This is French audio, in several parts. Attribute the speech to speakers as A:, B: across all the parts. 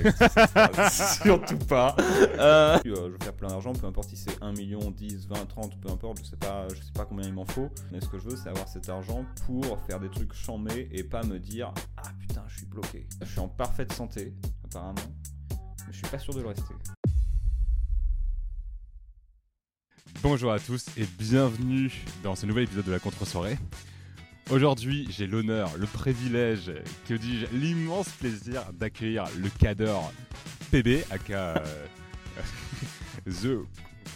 A: surtout pas. Euh, je veux faire plein d'argent, peu importe si c'est 1 million, 10, 20, 30, peu importe, je sais pas, je sais pas combien il m'en faut. Mais ce que je veux, c'est avoir cet argent pour faire des trucs chambés et pas me dire ah putain, je suis bloqué. Je suis en parfaite santé, apparemment, mais je suis pas sûr de le rester.
B: Bonjour à tous et bienvenue dans ce nouvel épisode de la contre-soirée. Aujourd'hui, j'ai l'honneur, le privilège, que dis-je, l'immense plaisir d'accueillir le cadre PB, aka euh, The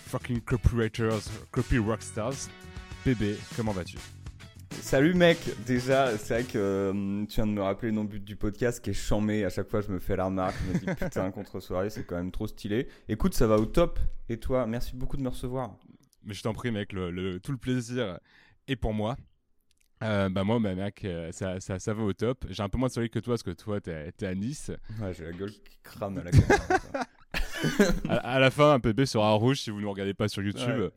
B: Fucking Corporators, Copy Rockstars. PB, comment vas-tu?
A: Salut mec, déjà c'est vrai que euh, tu viens de me rappeler le nom du podcast qui est chamé, à chaque fois je me fais la remarque, je me dis putain contre-soirée c'est quand même trop stylé. Écoute ça va au top, et toi merci beaucoup de me recevoir.
B: Mais je t'en prie mec, le, tout le plaisir est pour moi. Euh, bah moi, bah, mec, euh, ça, ça, ça, va au top. J'ai un peu moins de soleil que toi, parce que toi, t'es es à Nice.
A: Ouais, j'ai la gueule qui crame à la caméra.
B: à, la fin, un PB sera rouge si vous ne regardez pas sur YouTube.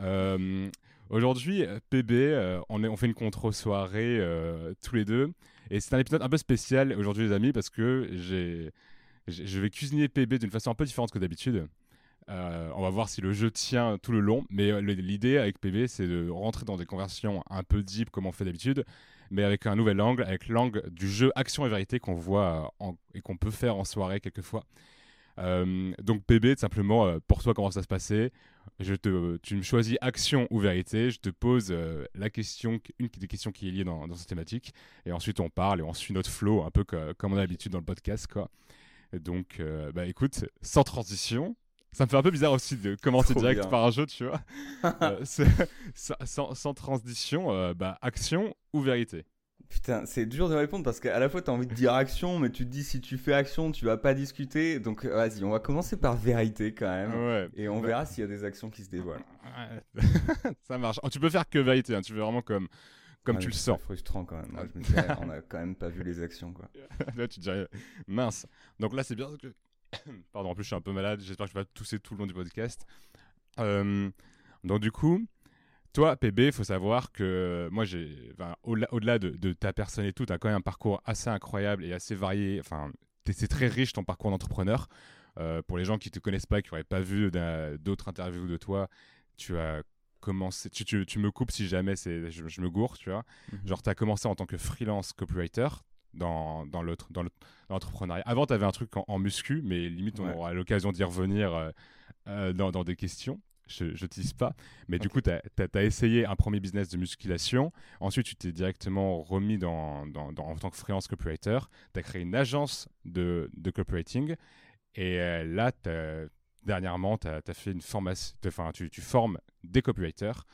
B: Euh, aujourd'hui, PB, on, est, on fait une contre-soirée tous les deux. Et c'est un épisode un peu spécial aujourd'hui, les amis, parce que j'ai je vais cuisiner PB d'une façon un peu différente que d'habitude. Euh, on va voir si le jeu tient tout le long. Mais euh, l'idée avec PB, c'est de rentrer dans des conversions un peu deep comme on fait d'habitude, mais avec un nouvel angle, avec l'angle du jeu action et vérité qu'on voit et qu'on peut faire en soirée quelquefois. Euh, donc PB, simplement, pour toi, comment ça se passait? Je te, Tu me choisis action ou vérité, je te pose la question, une des questions qui est liée dans, cette thématique, et ensuite on parle et on suit notre flow, un peu comme on a l'habitude dans le podcast. Quoi. Donc, bah écoute, sans transition, ça me fait un peu bizarre aussi de commencer direct par un jeu, tu vois. Euh, sans, transition, euh, bah, action ou vérité
A: Putain, c'est dur de répondre parce qu'à la fois tu as envie de dire action, mais tu te dis si tu fais action, tu vas pas discuter. Donc vas-y, on va commencer par vérité quand même. Et on verra s'il y a des actions qui se dévoilent.
B: ça marche. Oh, tu peux faire que vérité, hein. tu veux vraiment comme, comme tu le sens.
A: C'est frustrant quand même. Moi, je me dis, on a quand même pas vu les actions. Quoi.
B: là, tu te dirais, mince. Donc là, c'est bien Pardon, en plus, je suis un peu malade. J'espère que je vais pas tousser tout le long du podcast. Euh, donc, du coup, toi, PB, il faut savoir que moi, j'ai, au-delà, de, ta personne et tout, tu as quand même un parcours assez incroyable et assez varié. Enfin, c'est très riche ton parcours d'entrepreneur. Euh, pour les gens qui te connaissent pas, qui n'auraient pas vu d'autres interviews de toi, tu as commencé. Tu, tu, me coupes si jamais c'est, je, me gourre, tu vois. Mhm. Genre, tu as commencé en tant que freelance copywriter dans, dans l'entrepreneuriat. Avant, tu avais un truc en, muscu, mais limite, on aura l'occasion d'y revenir euh, euh, dans, dans, des questions. Je ne tease pas. Mais du coup, tu as, essayé un premier business de musculation. Ensuite, tu t'es directement remis dans, dans, en tant que freelance copywriter. Tu as créé une agence de, de copywriting. Et euh, là, dernièrement, tu as, fait une formation. Enfin, tu, tu formes des copywriters.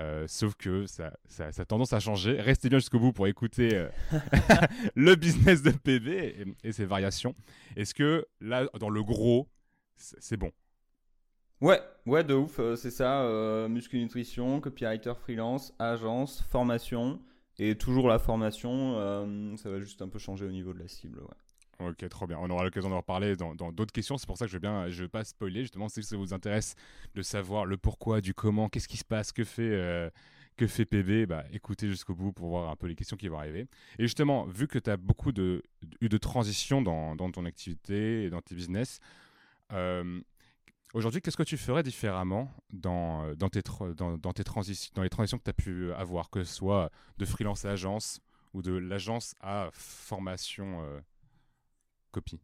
B: Euh, sauf que ça, ça, a tendance à changer. Restez bien jusqu'au bout pour écouter euh, le business de PB et, ses variations. Est-ce que là, dans le gros, c'est bon?
A: Ouais, ouais, de ouf, euh, c'est ça. muscle nutrition, copywriter freelance, agence, formation. Et toujours la formation, ça va juste un peu changer au niveau de la cible. Ouais.
B: Ok, trop bien. On aura l'occasion d'en reparler dans d'autres questions. C'est pour ça que je vais bien, je vais pas spoiler. Justement, si ça vous intéresse de savoir le pourquoi, du comment, qu'est-ce qui se passe, que fait, euh, que fait PB, bah, écoutez jusqu'au bout pour voir un peu les questions qui vont arriver. Et justement, vu que tu as beaucoup de, eu de transitions dans, dans, ton activité et dans tes business, euh, aujourd'hui, qu'est-ce que tu ferais différemment dans, dans, tes, dans, dans, tes dans les transitions que tu as pu avoir, que ce soit de freelance à agence ou de l'agence à formation euh, copie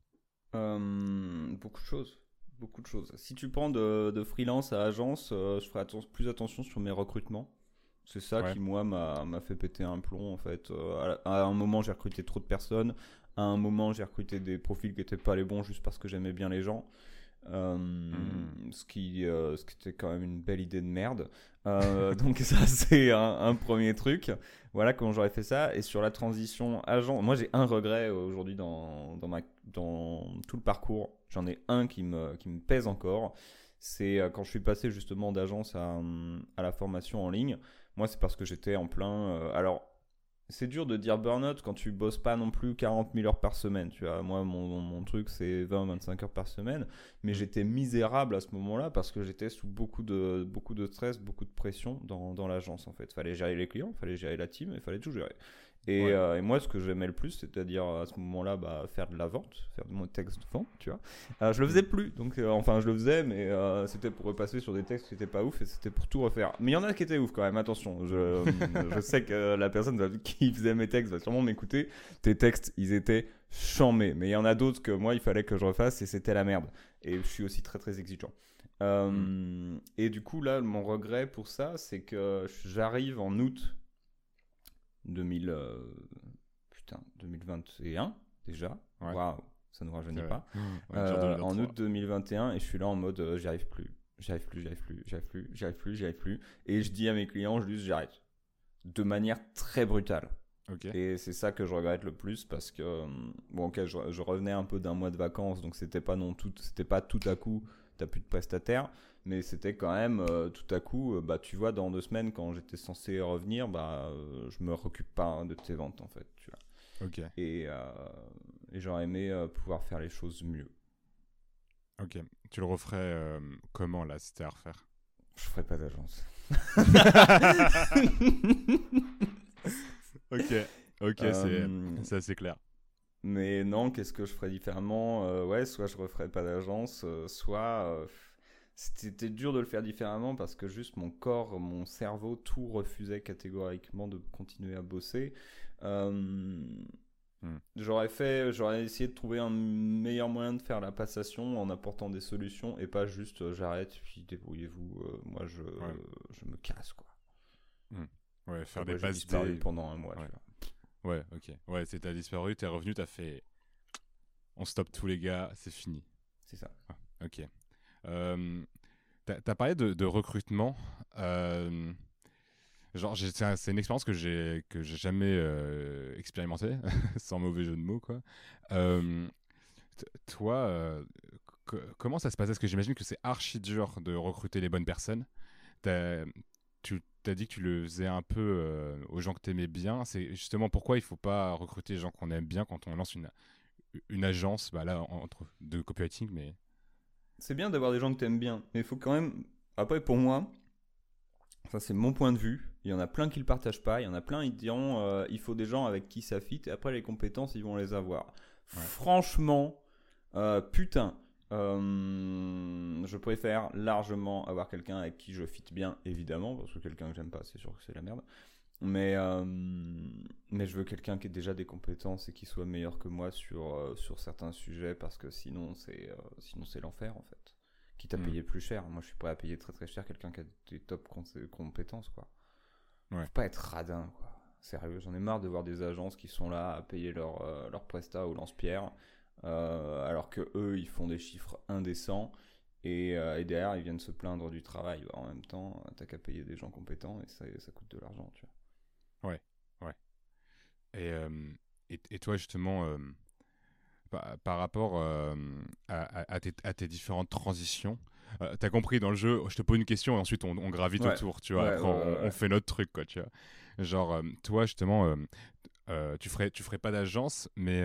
A: euh, Beaucoup de choses. Beaucoup de choses. Si tu prends de, freelance à agence, euh, je ferai plus attention sur mes recrutements. C'est ça qui, moi, m'a fait péter un plomb, en fait. Euh, à, un moment, j'ai recruté trop de personnes. À un moment, j'ai recruté des profils qui n'étaient pas les bons juste parce que j'aimais bien les gens. Hmm. ce, qui, ce qui était quand même une belle idée de merde. donc ça, c'est un, premier truc. Voilà comment j'aurais fait ça. Et sur la transition agent, moi j'ai un regret aujourd'hui dans, dans, ma, dans tout le parcours. J'en ai un qui me, qui me pèse encore. C'est euh, quand je suis passé justement d'agence à, à, la formation en ligne. Moi c'est parce que j'étais en plein... Euh, alors c'est dur de dire burn-out quand tu bosses pas non plus 40 000 heures par semaine. Tu vois, moi, mon, mon truc, c'est 20-25 heures par semaine. Mais j'étais misérable à ce moment-là parce que j'étais sous beaucoup de, beaucoup de stress, beaucoup de pression dans, dans l'agence, en fait. Fallait gérer les clients, fallait gérer la team, il fallait tout gérer. Et, euh, et, moi, ce que j'aimais le plus, c'est-à-dire à ce moment-là, bah, faire de la vente, faire de mon texte de vente, tu vois. Euh, je le faisais plus, donc euh, enfin, je le faisais, mais c'était pour repasser sur des textes qui n'étaient pas ouf et c'était pour tout refaire. Mais il y en a qui étaient ouf quand même, attention. Je, je sais que la personne qui faisait mes textes va sûrement m'écouter. Tes textes, ils étaient chamés. Mais il y en a d'autres que moi, il fallait que je refasse et c'était la merde. Et je suis aussi très très exigeant. Mm. Et du coup, là, mon regret pour ça, c'est que j'arrive en août 2000, euh, putain, 2021 déjà. Waouh, ça ne nous rajeunit pas. Mmh. Euh, en août 2021 et je suis là en mode euh, j'y arrive plus, j'y arrive plus, j'y arrive plus, j'y arrive plus, j'y arrive plus, j'y arrive plus. Et je dis à mes clients, je dis j'arrête. De manière très brutale. Et c'est ça que je regrette le plus parce que bon ok je, je revenais un peu d'un mois de vacances donc c'était pas non tout c'était pas tout à coup t'as plus de prestataires mais c'était quand même euh, tout à coup, euh, bah, tu vois, dans deux semaines, quand j'étais censé revenir, bah, euh, je me recule pas de tes ventes en fait. Tu vois.
B: Ok.
A: Et, et j'aurais aimé pouvoir faire les choses mieux.
B: Ok. Tu le referais comment là, si c'était à refaire?
A: Je ferais pas d'agence.
B: ok. Ok, c'est assez clair.
A: Mais non, qu'est-ce que je ferais différemment Ouais, soit je referais pas d'agence, soit c'était dur de le faire différemment parce que juste mon corps, mon cerveau, tout refusait catégoriquement de continuer à bosser. Euh, hmm. J'aurais fait, j'aurais essayé de trouver un meilleur moyen de faire la passation en apportant des solutions et pas juste euh, j'arrête puis débrouillez-vous. Euh, moi je, je me casse quoi.
B: Hmm. Ouais, faire des
A: disparu pendant un mois.
B: Ouais. Ok. Ouais, c'est t'as disparu, t'es revenu, t'as fait. On stoppe tous les gars, c'est fini.
A: C'est ça.
B: ok. Euh, tu as, parlé de, recrutement. Euh, genre, c'est une expérience que j'ai que j'ai jamais euh, expérimentée, sans mauvais jeu de mots, quoi. Toi, comment ça se passe? Est-ce que j'imagine que c'est archi dur de recruter les bonnes personnes? Tu t'as dit que tu le faisais un peu aux gens que tu aimais bien. C'est justement pourquoi il faut pas recruter les gens qu'on aime bien quand on lance une, une agence, bah là, entre, de copywriting, mais
A: c'est bien d'avoir des gens que t'aimes bien, mais il faut quand même. Après, pour moi, ça c'est mon point de vue. Il y en a plein qui le partagent pas. Il y en a plein qui diront euh, il faut des gens avec qui ça fit. Et après, les compétences, ils vont les avoir. Franchement, euh, putain. Euh, je préfère largement avoir quelqu'un avec qui je fit bien, évidemment, parce que quelqu'un que j'aime pas, c'est sûr que c'est la merde. Mais, euh, mais je veux quelqu'un qui ait déjà des compétences et qui soit meilleur que moi sur, euh, sur certains sujets parce que sinon c'est sinon c'est l'enfer en fait. Quitte à hmm. payer plus cher. Moi je suis prêt à payer très très cher quelqu'un qui a des top compétences quoi. Ouais. Faut pas être radin quoi. Sérieux, j'en ai marre de voir des agences qui sont là à payer leur, leur presta au lance-pierre alors que eux ils font des chiffres indécents. Et, et, derrière, ils viennent se plaindre du travail. En même temps, t'as qu'à payer des gens compétents et ça, ça coûte de l'argent, tu vois.
B: Ouais, ouais. Et, euh, et, toi, justement, euh, par, rapport euh, à, tes, différentes transitions, t'as compris dans le jeu, je te pose une question et ensuite on, gravite autour, tu vois. on, fait notre truc, quoi, tu vois. Genre, toi, justement, tu, ferais, tu ferais pas d'agence, mais,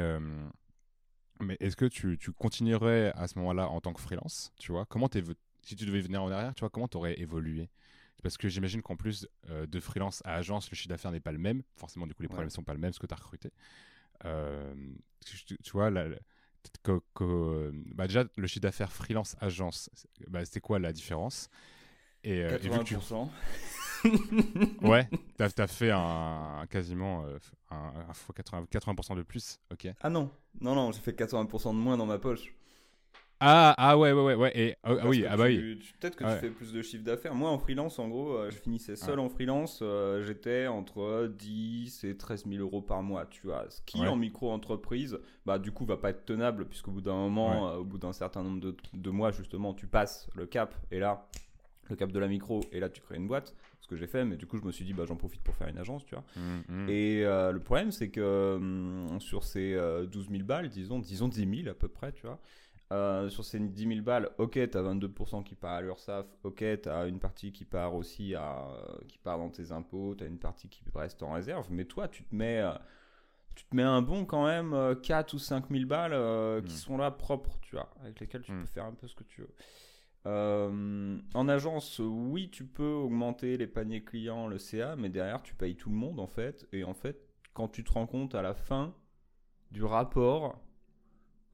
B: mais est-ce que tu, tu, continuerais à ce moment-là en tant que freelance, tu vois? Comment si tu devais venir en arrière, tu vois, comment t'aurais évolué? Parce que j'imagine qu'en plus euh, de freelance à agence, le chiffre d'affaires n'est pas le même. Forcément, du coup, les problèmes ne sont pas le même, ce que tu as recruté. Euh, tu vois, bah, déjà, le chiffre d'affaires freelance-agence, bah, c'était quoi la différence?
A: Et, 80%.
B: Euh, ouais, tu as, fait un, quasiment un, 80%, 80 de plus, ok
A: Ah non, non, non, j'ai fait 80% de moins dans ma poche.
B: Ah, ah ouais, ouais, ouais, ouais. Et, ah, ah oui, ah bah oui.
A: Peut-être que tu fais plus de chiffre d'affaires. Moi, en freelance, en gros, euh, je finissais seul en freelance. Euh, j'étais entre 10 et 13 000 euros par mois, tu vois. Ce qui, en micro-entreprise, bah, du coup, va pas être tenable, puisqu'au bout d'un moment, euh, au bout d'un certain nombre de, de, mois, justement, tu passes le cap. Et là, le cap de la micro, et là, tu crées une boîte. Que j'ai fait, mais du coup, je me suis dit, bah, j'en profite pour faire une agence, tu vois. Mmh, mmh. Et le problème, c'est que hum, sur ces 12 000 balles, disons, disons 10 000 à peu près, tu vois. Euh, sur ces 10 000 balles, ok, tu as 22% qui part à l'URSSAF, ok, tu as une partie qui part aussi à, qui part dans tes impôts, tu as une partie qui reste en réserve, mais toi, tu te mets, euh, tu te mets un bon quand même 4 euh, ou 5 000 balles qui hmm. sont là propres, tu vois, avec lesquelles tu hmm. peux faire un peu ce que tu veux. En agence, oui, tu peux augmenter les paniers clients, le CA, mais derrière, tu payes tout le monde en fait, et en fait, quand tu te rends compte à la fin du rapport,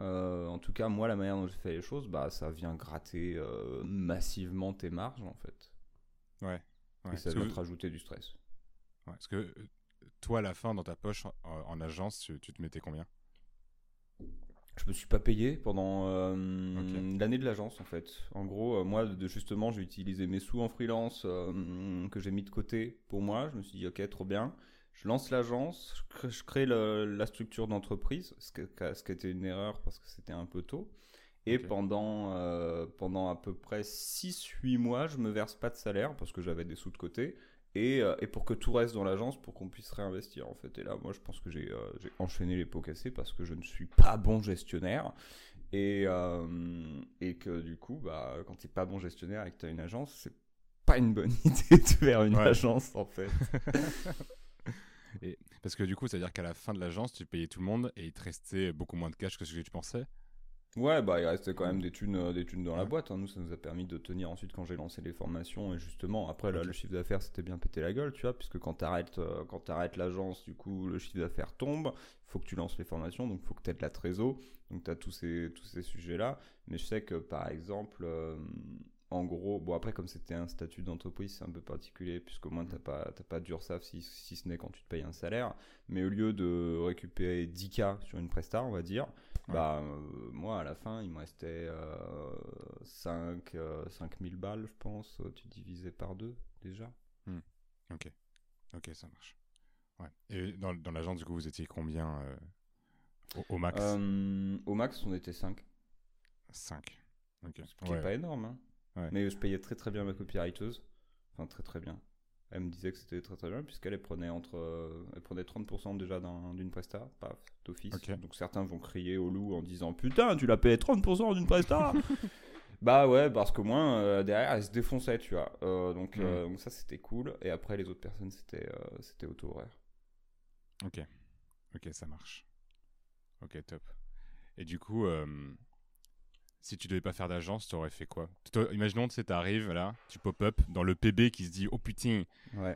A: euh, en tout cas, moi, la manière dont j'ai fait les choses, bah, ça vient gratter euh, massivement tes marges, en fait.
B: Ouais.
A: Et ça vient te rajouter du stress.
B: Ouais, parce que euh, toi, à la fin, dans ta poche, en, agence, tu, te mettais combien?
A: Je me suis pas payé pendant l'année de l'agence en fait. En gros, moi de, justement, j'ai utilisé mes sous en freelance que j'ai mis de côté pour moi. Je me suis dit ok, trop bien je lance l'agence, je crée, la structure d'entreprise, ce, ce, qui était une erreur parce que c'était un peu tôt. Et pendant, euh, pendant à peu près 6-8 mois, je me verse pas de salaire parce que j'avais des sous de côté. Et, euh, et pour que tout reste dans l'agence pour qu'on puisse réinvestir en fait. Et là, moi, je pense que j'ai euh, enchaîné les pots cassés parce que je ne suis pas bon gestionnaire. Et, et que du coup, bah, quand tu n'es pas bon gestionnaire et que tu as une agence, c'est pas une bonne idée de faire une agence en fait.
B: Et, parce que du coup, c'est-à-dire qu'à la fin de l'agence, tu payais tout le monde et il te restait beaucoup moins de cash que ce que tu pensais?
A: Ouais, bah il restait quand même des thunes, euh, des thunes dans la boîte. Hein. Nous, ça nous a permis de tenir ensuite quand j'ai lancé les formations. Et justement, après, le chiffre d'affaires, c'était bien pété la gueule, tu vois, puisque quand tu arrêtes, euh, quand l'agence, du coup, le chiffre d'affaires tombe. Il faut que tu lances les formations, donc il faut que tu aies de la trésor. Donc tu as tous ces, tous ces sujets-là. Mais je sais que, par exemple, euh, en gros, bon après comme c'était un statut d'entreprise, c'est un peu particulier puisqu'au moins t'as pas t'as pas d'URSAF si, si ce n'est quand tu te payes un salaire. Mais au lieu de récupérer 10K sur une presta, on va dire, bah euh, moi à la fin il me restait 5 euh, 5000 euh, balles je pense, tu divisais par deux déjà.
B: Hmm. Ok, ok ça marche. Ouais. Et dans, dans l'agence du coup vous étiez combien au, max?
A: Au max on était 5.
B: 5.
A: Ok. Ce qui n'est pas énorme. Hein. Mais je payais très très bien ma copywriteuse. Enfin, très très bien. Elle me disait que c'était très très bien, puisqu'elle prenait, entre, euh, elle prenait 30% déjà d'une presta, paf, d'office. Donc certains vont crier au loup en disant Putain, tu l'as payé 30% d'une presta Bah ouais, parce qu'au moins euh, derrière elle se défonçait, tu vois. Euh, donc, donc, ça c'était cool. Et après, les autres personnes c'était c'était auto-horaire.
B: Ok, ok, ça marche. Ok, top. Et du coup, si tu devais pas faire d'agence, tu aurais fait quoi? Imaginons, tu arrives là, tu pop-up dans le PB qui se dit Oh putain,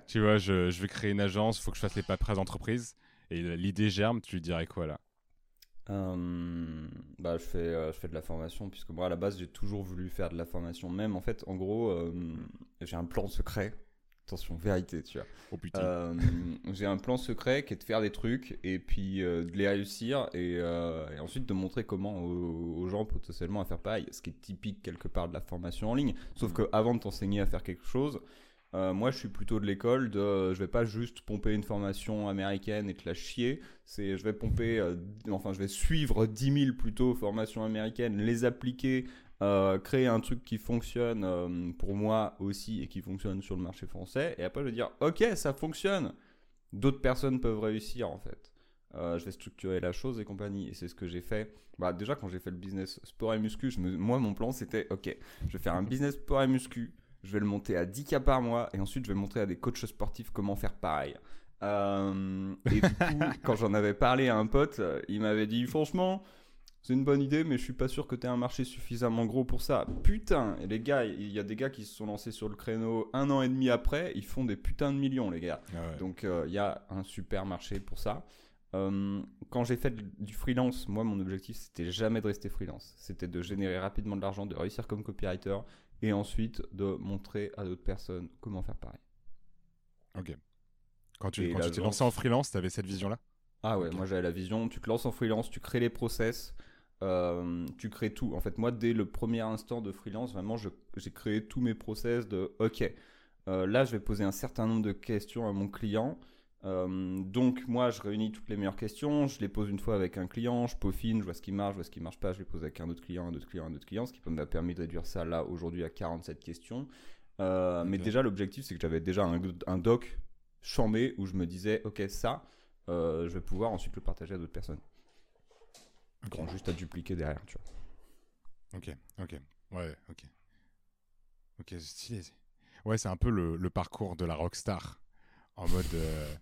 B: tu vois, je, je, vais créer une agence, faut que je fasse les paperasses d'entreprise. Et l'idée germe, tu lui dirais quoi là?
A: Hum, bah, je, fais, euh, je fais de la formation, puisque moi à la base j'ai toujours voulu faire de la formation. Même en fait, en gros, hum, j'ai un plan secret Attention, vérité, tu vois.
B: Oh putain.
A: Euh, j'ai un plan secret qui est de faire des trucs et puis euh, de les réussir euh, et, ensuite de montrer comment aux, gens potentiellement à faire pareil. Ce qui est typique quelque part de la formation en ligne. Sauf que avant de t'enseigner à faire quelque chose, moi je suis plutôt de l'école de je vais pas juste pomper une formation américaine et te la chier. C'est je vais pomper, enfin je vais suivre 10 000 plutôt formations américaines, les appliquer euh, créer un truc qui fonctionne euh, pour moi aussi et qui fonctionne sur le marché français. Et après, je vais dire, ok, ça fonctionne. D'autres personnes peuvent réussir en fait. Euh, je vais structurer la chose et compagnie. Et c'est ce que j'ai fait. Bah, déjà, quand j'ai fait le business sport et muscu, moi, mon plan, c'était, ok, je vais faire un business sport et muscu. Je vais le monter à 10K par mois. Et ensuite, je vais montrer à des coachs sportifs comment faire pareil. et du coup, quand j'en avais parlé à un pote, il m'avait dit, franchement, c'est une bonne idée, mais je suis pas sûr que tu aies un marché suffisamment gros pour ça. Putain, et les gars, il y a des gars qui se sont lancés sur le créneau un an et demi après, ils font des putains de millions, les gars. Ah Donc euh, il y a un super marché pour ça. Euh, quand j'ai fait du freelance, moi mon objectif c'était jamais de rester freelance. C'était de générer rapidement de l'argent, de réussir comme copywriter et ensuite de montrer à d'autres personnes comment faire pareil.
B: Ok. Quand tu t'es lancé en freelance, tu avais cette vision-là?
A: Ah ouais, moi j'avais la vision, tu te lances en freelance, tu crées les process, euh, tu crées tout. En fait, moi, dès le premier instant de freelance, vraiment, j'ai créé tous mes process de OK, euh, là, je vais poser un certain nombre de questions à mon client. Euh, donc, moi, je réunis toutes les meilleures questions, je les pose une fois avec un client, je peaufine, je vois ce qui marche, je vois ce qui marche pas, je les pose avec un autre client, un autre client, un autre client, ce qui m'a permis de réduire ça là aujourd'hui à 47 questions. Mais déjà, l'objectif, c'est que j'avais déjà un, un doc chambé où je me disais, ok, ça, je vais pouvoir ensuite le partager à d'autres personnes. Okay. juste à dupliquer derrière, tu vois.
B: Ok, ok. Ouais, ok. Ok, stylé. Ouais, c'est un peu le, le, parcours de la rockstar. En mode. Euh,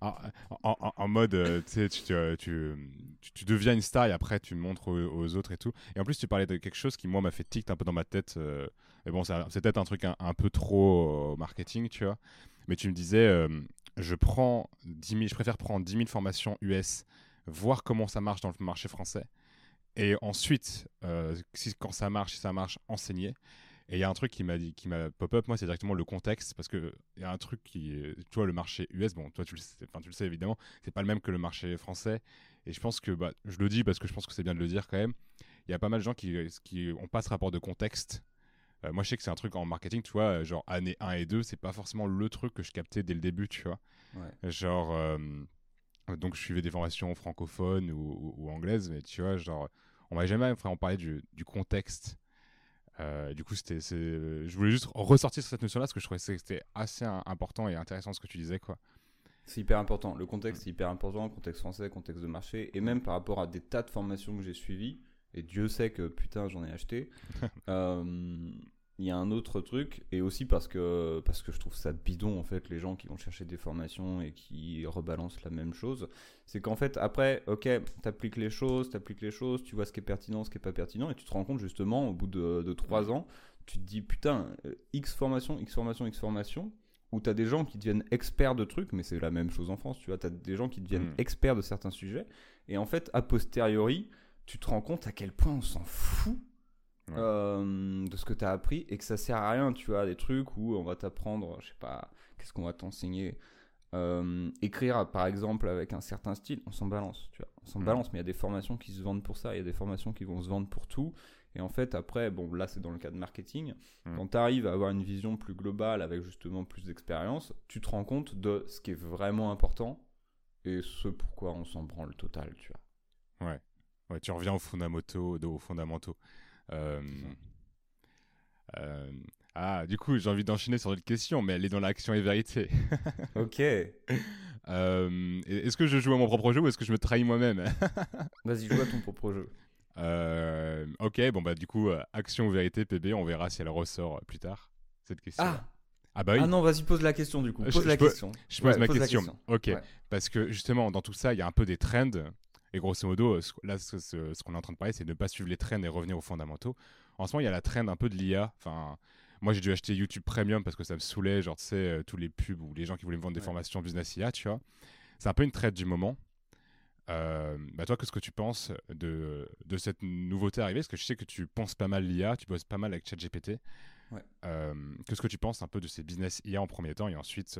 B: en, en, mode, euh, tu, tu, tu, tu, deviens une star et après tu montres aux, autres et tout. Et en plus, tu parlais de quelque chose qui, moi, m'a fait tic un peu dans ma tête. Euh, mais bon, c'est peut-être un truc un, un, peu trop marketing, tu vois. Mais tu me disais, je prends 10 je préfère prendre 10 000 formations US, voir comment ça marche dans le marché français, et ensuite, si, quand ça marche, si ça marche, enseigner. Et il y a un truc qui m'a dit, qui m'a pop-up, moi, c'est directement le contexte, parce que il y a un truc qui, tu vois, le marché US, bon, toi, tu le sais, tu le sais évidemment, c'est pas le même que le marché français. Et je pense que, bah, je le dis parce que je pense que c'est bien de le dire quand même. Il y a pas mal de gens qui, qui ont pas ce rapport de contexte. Euh, moi, je sais que c'est un truc en marketing, tu vois, genre année 1 et 2, c'est pas forcément le truc que je captais dès le début, tu vois. Genre, euh, donc je suivais des formations francophones ou, anglaises, mais tu vois, genre, on m'a jamais vraiment parlé du, du contexte euh, du coup, c'était, je voulais juste ressortir cette notion-là parce que je trouvais que c'était assez important et intéressant ce que tu disais, quoi.
A: C'est hyper important. Le contexte est hyper important, contexte français, contexte de marché, et même par rapport à des tas de formations que j'ai suivies, et Dieu sait que putain j'en ai acheté. euh, il y a un autre truc, et aussi parce que, parce que je trouve ça bidon, en fait, les gens qui vont chercher des formations et qui rebalancent la même chose, c'est qu'en fait, après, ok, t'appliques les choses, t'appliques les choses, tu vois ce qui est pertinent, ce qui est pas pertinent, et tu te rends compte, justement, au bout de, trois ans, tu te dis, putain, euh, X formation, X formation, X formation, où t'as des gens qui deviennent experts de trucs, mais c'est la même chose en France, tu vois, t'as des gens qui deviennent hmm. experts de certains sujets, et en fait, a posteriori, tu te rends compte à quel point on s'en fout euh, de ce que tu as appris et que ça sert à rien, tu vois, des trucs où on va t'apprendre, je sais pas, qu'est-ce qu'on va t'enseigner. Euh, écrire par exemple avec un certain style, on s'en balance, tu vois, on s'en balance, mais il y a des formations qui se vendent pour ça, il y a des formations qui vont se vendre pour tout, et en fait après, bon là c'est dans le cas de marketing, quand tu arrives à avoir une vision plus globale avec justement plus d'expérience, tu te rends compte de ce qui est vraiment important et ce pourquoi on s'en branle total, tu
B: vois. Ouais, ouais tu reviens aux fondamentaux, aux fondamentaux. Euh, euh, ah, du coup, j'ai envie d'enchaîner sur d'autres questions, mais elle est dans l'action et vérité.
A: ok.
B: Euh, est-ce que je joue à mon propre jeu ou est-ce que je me trahis moi-même?
A: Vas-y, joue à ton propre jeu.
B: ok, bon bah du coup, action ou vérité, PB, on verra si elle ressort plus tard, cette question.
A: Ah ah, bah oui. ah non, vas-y, pose la question du coup. Pose la question.
B: Je pose ma question. Ok. Parce que justement, dans tout ça, il y a un peu des trends et grosso modo, là, ce, qu'on est en train de parler, c'est de ne pas suivre les trends et revenir aux fondamentaux. En ce moment, il y a la trend un peu de l'IA. Enfin, moi, j'ai dû acheter YouTube Premium parce que ça me saoulait, genre, tu sais, euh, tous les pubs ou les gens qui voulaient me vendre des formations business IA, tu vois. C'est un peu une traite du moment. Euh, bah toi, qu'est-ce que tu penses de, de cette nouveauté arrivée? Parce que je sais que tu penses pas mal l'IA, tu bosses pas mal avec ChatGPT. Ouais. Euh, qu'est-ce que tu penses un peu de ces business IA en premier temps et ensuite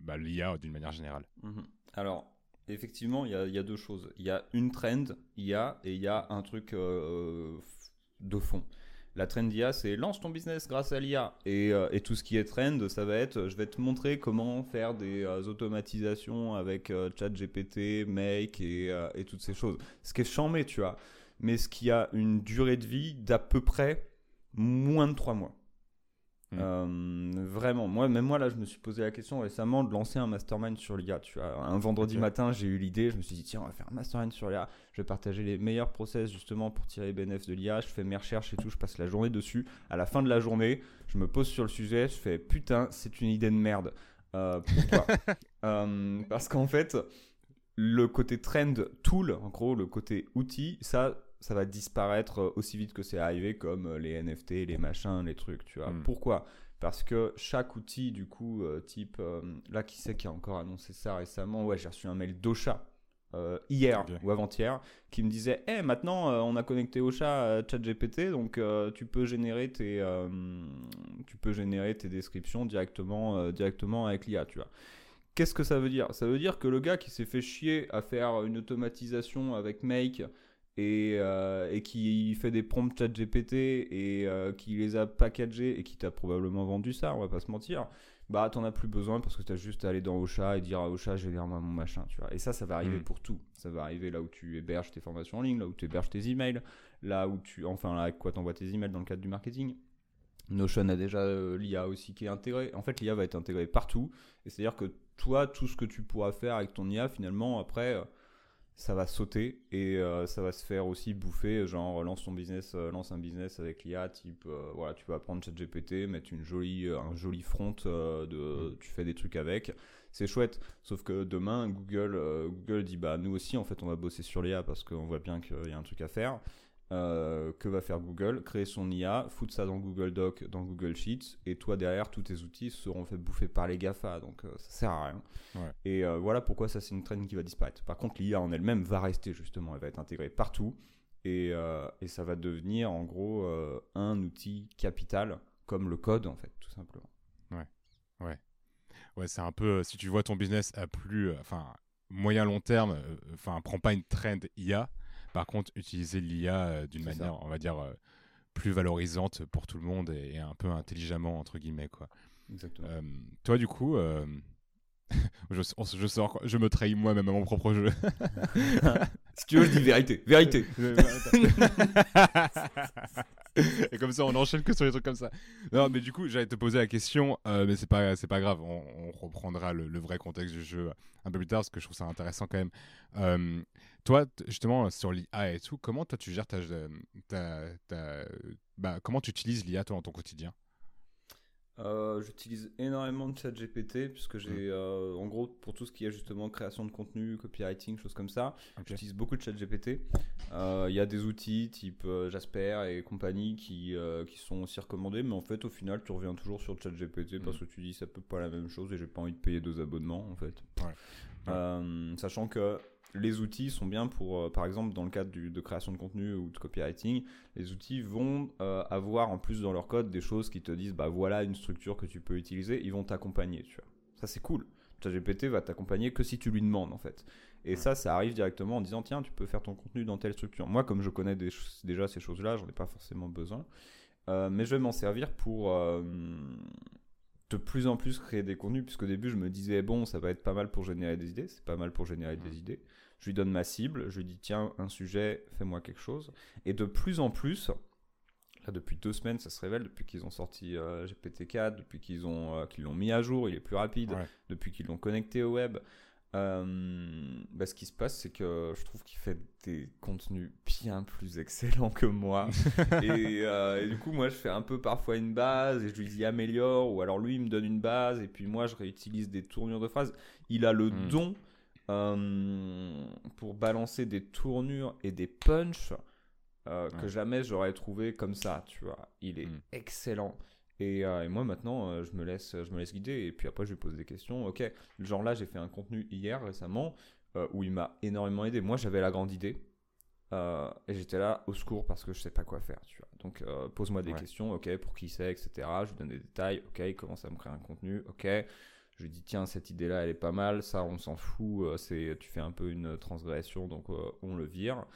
B: bah, l'IA d'une manière générale?
A: Mmh Alors, effectivement, il y, a deux choses. Il y a une trend IA et il y a un truc euh, de fond. La trend IA, c'est lance ton business grâce à l'IA. Euh, et, tout ce qui est trend, ça va être je vais te montrer comment faire des euh, automatisations avec ChatGPT, Make et, toutes ces choses. Ce qui est chambé, tu vois. Mais ce qui a une durée de vie d'à peu près moins de trois mois. Mm. Euh, vraiment, moi, même moi là, je me suis posé la question récemment de lancer un mastermind sur l'IA. Tu vois, un vendredi matin, j'ai eu l'idée, je me suis dit tiens, on va faire un mastermind sur l'IA. Je vais partager les meilleurs process justement pour tirer les bénéfices de l'IA. Je fais mes recherches et tout, je passe la journée dessus. À la fin de la journée, je me pose sur le sujet, je fais putain, c'est une idée de merde. Euh, pourquoi euh, Parce qu'en fait, le côté trend tool, en gros, le côté outil, ça, ça va disparaître euh, aussi vite que c'est arrivé, comme euh, les NFT, les machins, les trucs, tu vois. Hmm. Pourquoi? Parce que chaque outil, du coup, euh, type, là, qui c'est qui a encore annoncé ça récemment? Ouais, j'ai reçu un mail d'Ocha. hier ou avant-hier, qui me disait Eh, maintenant on a connecté Ocha à ChatGPT, donc tu peux générer tes tu peux générer tes descriptions directement directement avec l'IA, tu vois. Qu'est-ce que ça veut dire? Ça veut dire que le gars qui s'est fait chier à faire une automatisation avec Make et, euh, et qui fait des prompts chat GPT et euh, qui les a packagés et qui t'a probablement vendu ça, on va pas se mentir, bah t'en as plus besoin parce que t'as juste à aller dans Ocha et dire à Ocha génère-moi mon machin, tu vois. Et ça, ça va arriver mm. pour tout. Ça va arriver là où tu héberges tes formations en ligne, là où tu héberges tes emails, là où tu, enfin là avec quoi t'envoies tes emails dans le cadre du marketing. Notion a déjà euh, l'IA aussi qui est intégrée. En fait, l'IA va être intégrée partout. Et c'est-à-dire que toi, tout ce que tu pourras faire avec ton IA, finalement, après, ça va sauter et euh, ça va se faire aussi bouffer genre lance ton business euh, lance un business avec l'IA type euh, voilà tu vas prendre ChatGPT mettre une jolie un joli front de mm. tu fais des trucs avec c'est chouette sauf que demain Google Google dit bah nous aussi en fait on va bosser sur l'IA parce qu'on voit bien qu'il y a un truc à faire Euh, que va faire Google Créer son IA, foutre ça dans Google Doc, dans Google Sheets, et toi derrière, tous tes outils seront fait bouffer par les GAFA, donc euh, ça sert à rien. Et euh, voilà pourquoi ça c'est une trend qui va disparaître. Par contre, l'IA en elle-même va rester justement, elle va être intégrée partout, et, et ça va devenir en gros un outil capital, comme le code en fait, tout simplement.
B: Ouais, ouais. Ouais, c'est un peu, si tu vois ton business à plus, enfin, moyen long terme, enfin, prends pas une trend IA, par contre, utiliser l'IA euh, d'une manière, on va dire, euh, plus valorisante pour tout le monde et, un peu intelligemment, entre guillemets. Quoi.
A: Exactement.
B: Euh, toi, du coup, je, je, sors, je me trahis moi-même à mon propre jeu.
A: si tu veux, je dis vérité. Vérité.
B: et comme ça, on enchaîne que sur les trucs comme ça. Non, mais du coup, j'allais te poser la question, mais c'est pas, c'est pas grave. On, reprendra le, le, vrai contexte du jeu un peu plus tard parce que je trouve ça intéressant quand même. Toi, justement, sur l'IA et tout, comment toi tu gères ta, ta, bah, comment tu utilises l'IA toi dans ton quotidien?
A: Euh, J'utilise énormément de ChatGPT puisque j'ai, mmh. euh, en gros, pour tout ce qui est justement création de contenu, copywriting, choses comme ça, j'utilise beaucoup de ChatGPT. Euh, il y a des outils type Jasper et compagnie qui, qui sont aussi recommandés, mais en fait, au final, tu reviens toujours sur ChatGPT parce mmh. que tu dis ça peut pas la même chose et j'ai pas envie de payer deux abonnements en fait. sachant que les outils sont bien pour, euh, par exemple, dans le cadre de création de contenu ou de copywriting, les outils vont euh, avoir en plus dans leur code des choses qui te disent, bah voilà une structure que tu peux utiliser, ils vont t'accompagner, tu vois. Ça c'est cool. ChatGPT va t'accompagner que si tu lui demandes en fait. Et ça, ça arrive directement en disant, tiens, tu peux faire ton contenu dans telle structure. Moi, comme je connais déjà ces choses-là, j'en ai pas forcément besoin. Euh, mais je vais m'en servir pour de plus en plus créer des contenus, puisqu'au début je me disais bon ça va être pas mal pour générer des idées, c'est pas mal pour générer des idées. Je lui donne ma cible, je lui dis tiens, un sujet, fais-moi quelque chose. Et de plus en plus, là depuis deux semaines, ça se révèle, depuis qu'ils ont sorti euh, GPT-4, depuis qu'ils ont euh, qu'ils l'ont mis à jour, il est plus rapide, depuis qu'ils l'ont connecté au web. Euh, bah, ce qui se passe, c'est que je trouve qu'il fait des contenus bien plus excellents que moi. et, et, du coup, moi, je fais un peu parfois une base et je lui dis améliore, ou alors lui, il me donne une base et puis moi, je réutilise des tournures de phrases. Il a le hmm. don euh, pour balancer des tournures et des punchs euh, que jamais j'aurais trouvé comme ça, tu vois. Il est mm. excellent. Et, euh, et, moi maintenant, je me laisse, je me laisse guider et puis après je lui pose des questions. Ok, genre là j'ai fait un contenu hier récemment où il m'a énormément aidé. Moi j'avais la grande idée et j'étais là au secours parce que je sais pas quoi faire, tu vois. Donc pose-moi des questions. Ok, pour qui c'est, etc. Je lui donne des détails. Ok, comment ça me crée un contenu. Ok. Je lui dis tiens cette idée là elle est pas mal, ça on s'en fout, euh, c'est tu fais un peu une transgression donc euh, on le vire.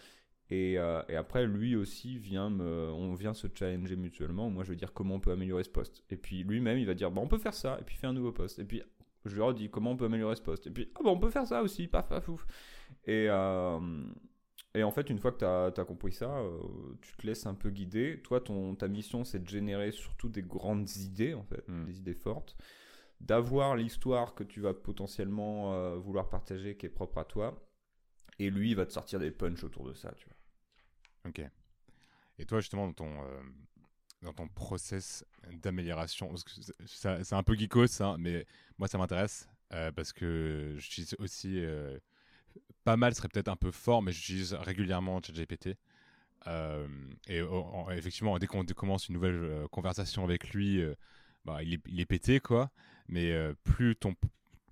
A: Et, euh, et, après lui aussi vient me, on vient se challenger mutuellement. Moi je vais dire comment on peut améliorer ce poste? Et puis lui-même il va dire bon on peut faire ça et puis fait un nouveau poste. Et puis je lui redis comment on peut améliorer ce poste? Et puis ah bon on peut faire ça aussi, paf paf ouf. Et et en fait, une fois que tu as, compris ça, tu te laisses un peu guider. Toi, ton, ta mission, c'est de générer surtout des grandes idées, en fait, hmm. des idées fortes d'avoir l'histoire que tu vas potentiellement euh, vouloir partager qui est propre à toi. Et lui, il va te sortir des punchs autour de ça, tu vois.
B: Ok. Et toi, justement, dans ton, euh, dans ton process d'amélioration, c'est un peu geekos, ça, mais moi, ça m'intéresse euh, parce que j'utilise aussi pas mal, serait peut-être un peu fort, mais j'utilise régulièrement ChatGPT. et effectivement, dès qu'on commence une nouvelle conversation avec lui, bah, il, est, il, est, pété, quoi mais euh, plus ton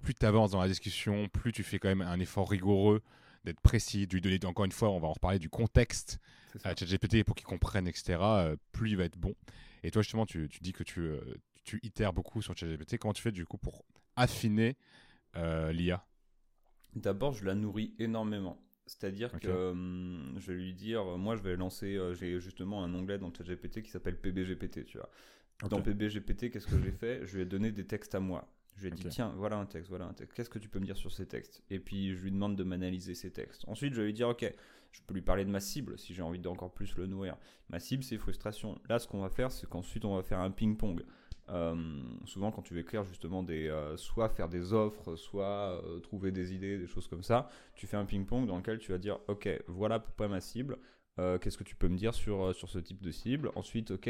B: plus tu avances dans la discussion, plus tu fais quand même un effort rigoureux d'être précis, de lui donner encore une fois, on va en reparler du contexte à ChatGPT pour qu'il comprenne, etc. Euh, plus il va être bon. Et toi justement, tu, tu dis que tu, euh, tu itères beaucoup sur ChatGPT. Comment tu fais du coup pour affiner l'IA
A: D'abord, je la nourris énormément. C'est-à-dire que hum, je vais lui dire, moi je vais lancer, j'ai justement un onglet dans ChatGPT qui s'appelle PBGPT, tu vois. Dans PBGPT, qu'est-ce que j'ai fait? Je lui ai donné des textes à moi. Je lui ai dit, tiens, voilà un texte, voilà un texte. Qu'est-ce que tu peux me dire sur ces textes? Et puis, je lui demande de m'analyser ces textes. Ensuite, je vais lui dire, ok, je peux lui parler de ma cible si j'ai envie d'encore plus le nourrir. Ma cible, c'est frustration. Là, ce qu'on va faire, c'est qu'ensuite, on va faire un ping-pong. Euh, souvent, quand tu veux écrire justement des, euh, soit faire des offres, soit euh, trouver des idées, des choses comme ça, tu fais un ping-pong dans lequel tu vas dire, ok, voilà pourquoi ma cible. Qu'est-ce que tu peux me dire sur, sur ce type de cible? Ensuite, ok,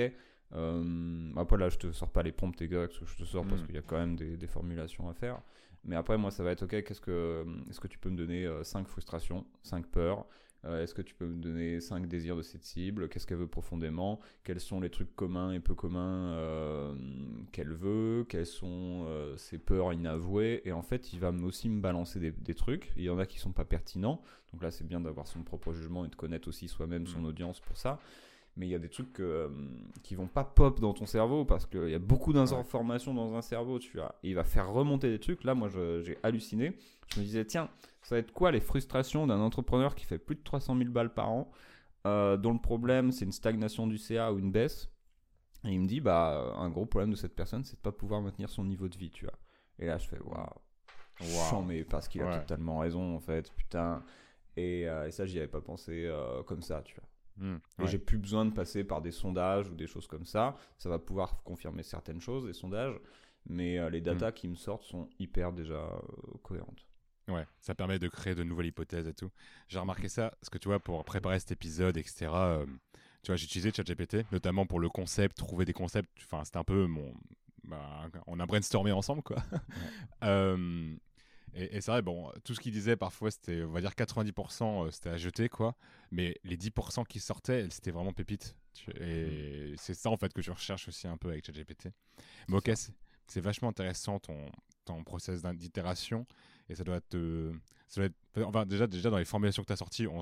A: euh, après là, je te sors pas les prompts exacts, je te sors parce hmm. qu'il y a quand même des, formulations à faire. Mais après, moi, ça va être ok. Qu'est-ce que, est-ce que tu peux me donner 5 euh, frustrations, 5 peurs? Euh, est-ce que tu peux me donner cinq désirs de cette cible? Qu'est-ce qu'elle veut profondément? Quels sont les trucs communs et peu communs qu'elle veut? Quelles sont ses peurs inavouées? Et en fait, il va aussi me balancer des, trucs. Il y en a qui sont pas pertinents. Donc là, c'est bien d'avoir son propre jugement et de connaître aussi soi-même son mm. audience pour ça mais il y a des trucs euh, qui vont pas pop dans ton cerveau parce qu'il y a beaucoup d'informations dans un cerveau, tu vois. Et il va faire remonter des trucs. Là, moi, j'ai halluciné. Je me disais, tiens, ça va être quoi les frustrations d'un entrepreneur qui fait plus de 300 000 balles par an, euh, dont le problème, c'est une stagnation du CA ou une baisse? Et il me dit, bah, un gros problème de cette personne, c'est de pas pouvoir maintenir son niveau de vie, tu vois. Et là, je fais, waouh. Wow. mais parce qu'il a totalement raison, en fait, putain. Et, euh, et ça, j'y avais pas pensé comme ça, tu vois. Hmm, et j'ai plus besoin de passer par des sondages ou des choses comme ça. Ça va pouvoir confirmer certaines choses, les sondages, mais euh, les datas hmm. qui me sortent sont hyper déjà euh, cohérentes.
B: Ouais, ça permet de créer de nouvelles hypothèses et tout. J'ai remarqué ça, parce que tu vois, pour préparer cet épisode, etc., euh, tu vois, j'ai utilisé ChatGPT, notamment pour le concept, trouver des concepts. Enfin, c'était un peu mon. Bah, on a brainstormé ensemble, quoi. Et, c'est vrai, bon, tout ce qu'il disait parfois, c'était, on va dire 90%, euh, c'était à jeter, quoi. Mais les 10% qui sortaient, c'était vraiment pépite. Et mm. c'est ça, en fait, que je recherche aussi un peu avec ChatGPT. Mais ok, c'est vachement intéressant ton, ton process d'itération. Et ça doit te. Ça doit être, enfin, déjà, déjà, dans les formulations que tu as sorties, on,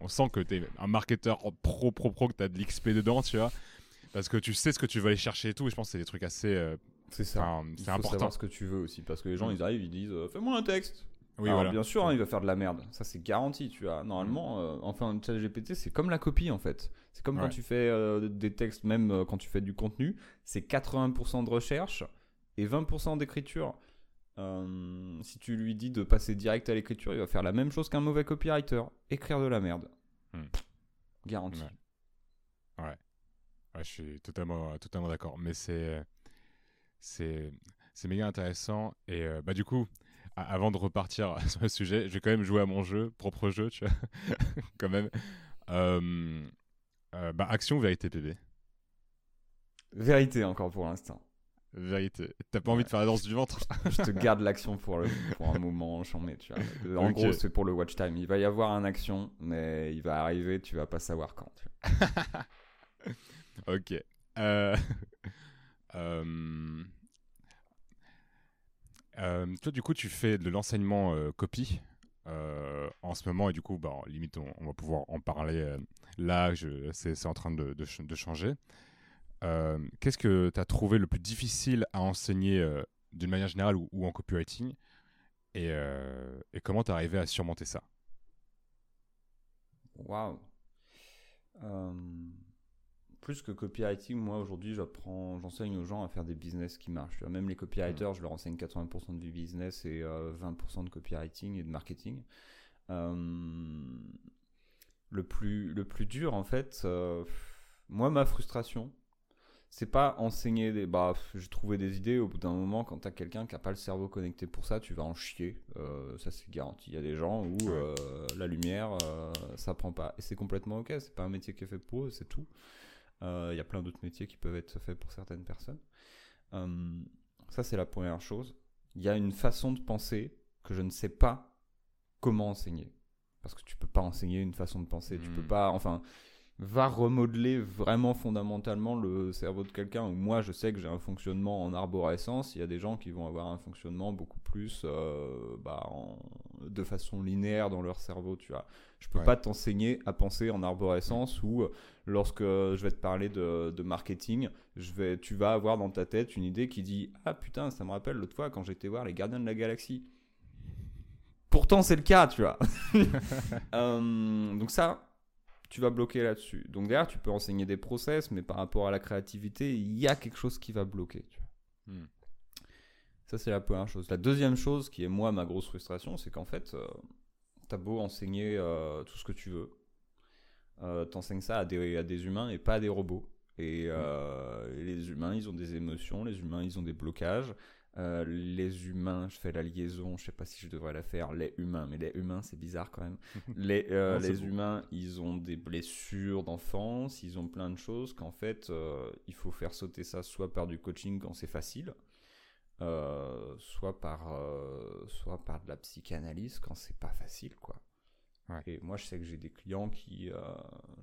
B: on sent que tu es un marketeur pro, pro, pro, que tu as de l'XP dedans, tu vois. Parce que tu sais ce que tu veux aller chercher et tout. Et je pense que c'est des trucs assez. Euh,
A: c'est ça. c'est important. savoir ce que tu veux aussi. Parce que les gens, mm. ils arrivent, ils disent euh, Fais-moi un texte. Oui, Alors, bien sûr, hein, il va faire de la merde. Ça, c'est garanti, tu vois. Normalement, mm. euh, enfin, chat GPT, c'est comme la copie, en fait. C'est comme quand tu fais euh, des textes, même quand tu fais du contenu, c'est 80% de recherche et 20% d'écriture. si tu lui dis de passer direct à l'écriture, il va faire la même chose qu'un mauvais copywriter. Écrire de la merde. Mm. Garanti.
B: Ouais. ouais. je suis totalement, totalement d'accord. Mais c'est c'est c'est méga intéressant. Et euh, bah, du coup, avant de repartir sur le sujet, je vais quand même jouer à mon jeu, propre jeu, tu vois, quand même. Euh, euh, bah, action ou vérité, PB
A: Vérité encore pour l'instant.
B: Vérité. T'as pas envie de faire la danse du ventre?
A: Je te garde l'action pour, pour un moment chambé, tu vois. En gros, c'est pour le watch time. Il va y avoir un action, mais il va arriver, tu vas pas savoir quand.
B: ok. Euh... Euh, euh, toi, du coup, tu fais de l'enseignement euh, copie en ce moment, et du coup, bah, limite, on, va pouvoir en parler là, c'est en train de, changer. Qu'est-ce que tu as trouvé le plus difficile à enseigner d'une manière générale ou, en copywriting et, comment tu arrivé à surmonter ça?
A: Waouh plus que copywriting, moi aujourd'hui, j'apprends, j'enseigne aux gens à faire des business qui marchent. Même les copywriters, mm. je leur enseigne 80% du business et 20% euh, de copywriting et de marketing. Euh, le plus, le plus dur, en fait, euh, moi, ma frustration, c'est pas enseigner des. Bah, j'ai trouvé des idées au bout d'un moment, quand t'as quelqu'un qui a pas le cerveau connecté pour ça, tu vas en chier. ça, c'est garanti. Il y a des gens où la lumière, ça prend pas. Et c'est complètement ok, c'est pas un métier qui est fait pour eux, c'est tout. Euh, il y a plein d'autres métiers qui peuvent être faits pour certaines personnes. Euh, ça, c'est la première chose. Il y a une façon de penser que je ne sais pas comment enseigner. Parce que tu peux pas enseigner une façon de penser. Tu peux hmm. pas. Enfin, va remodeler vraiment fondamentalement le cerveau de quelqu'un. Moi, je sais que j'ai un fonctionnement en arborescence. Il y a des gens qui vont avoir un fonctionnement beaucoup plus euh, bah, de façon linéaire dans leur cerveau. Tu vois, je peux pas t'enseigner à penser en arborescence ou euh, lorsque je vais te parler de, marketing, je vais, tu vas avoir dans ta tête une idée qui dit ah putain, ça me rappelle l'autre fois quand j'étais voir les Gardiens de la Galaxie. Pourtant, c'est le cas, tu vois. Euh, donc ça, tu vas bloquer là-dessus. Donc derrière, tu peux enseigner des process, mais par rapport à la créativité, il y a quelque chose qui va bloquer. Hmm. Ça, c'est la première chose. La deuxième chose, qui est moi ma grosse frustration, c'est qu'en fait, euh, tu as beau enseigner euh, tout ce que tu veux, euh, t'enseignes ça à des, à des humains et pas à des robots. Et, et, les humains, ils ont des émotions, les humains, ils ont des blocages. Euh, les humains, je fais la liaison, je sais pas si je devrais la faire, les humains, mais les humains, c'est bizarre quand même. les euh, les humains, ils ont des blessures d'enfance, ils ont plein de choses qu'en fait, euh, il faut faire sauter ça soit par du coaching quand c'est facile, soit, par, soit par de la psychanalyse quand c'est pas facile, quoi. Et moi, je sais que j'ai des clients qui.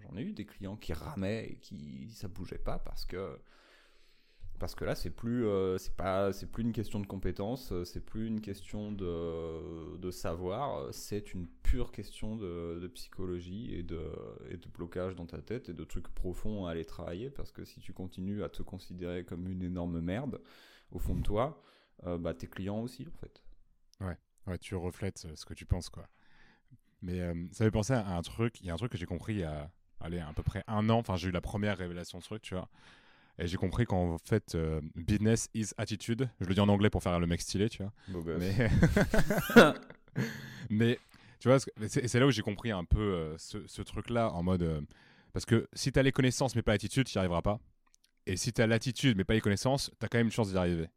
A: J'en ai eu des clients qui ramaient et qui. ça bougeait pas parce que. Parce que là, c'est plus, euh, c'est pas, c'est plus une question de compétence, euh, c'est plus une question de, savoir, c'est une pure question de, psychologie et de, et de blocage dans ta tête et de trucs profonds à aller travailler. Parce que si tu continues à te considérer comme une énorme merde au fond de toi, bah tes clients aussi en fait.
B: Ouais, ouais, tu reflètes ce que tu penses quoi. Mais euh, ça fait penser à un truc. Il y a un truc que j'ai compris il y a allez, à peu près un an. Enfin, j'ai eu la première révélation de ce truc, tu vois. Et j'ai compris qu'en fait, euh, business is attitude. Je le dis en anglais pour faire le mec stylé, tu vois. mais... mais tu vois, c'est là où j'ai compris un peu euh, ce, truc-là en mode. parce que si tu as les connaissances mais pas l'attitude, tu n'y arriveras pas. Et si tu as l'attitude mais pas les connaissances, tu as quand même une chance d'y arriver.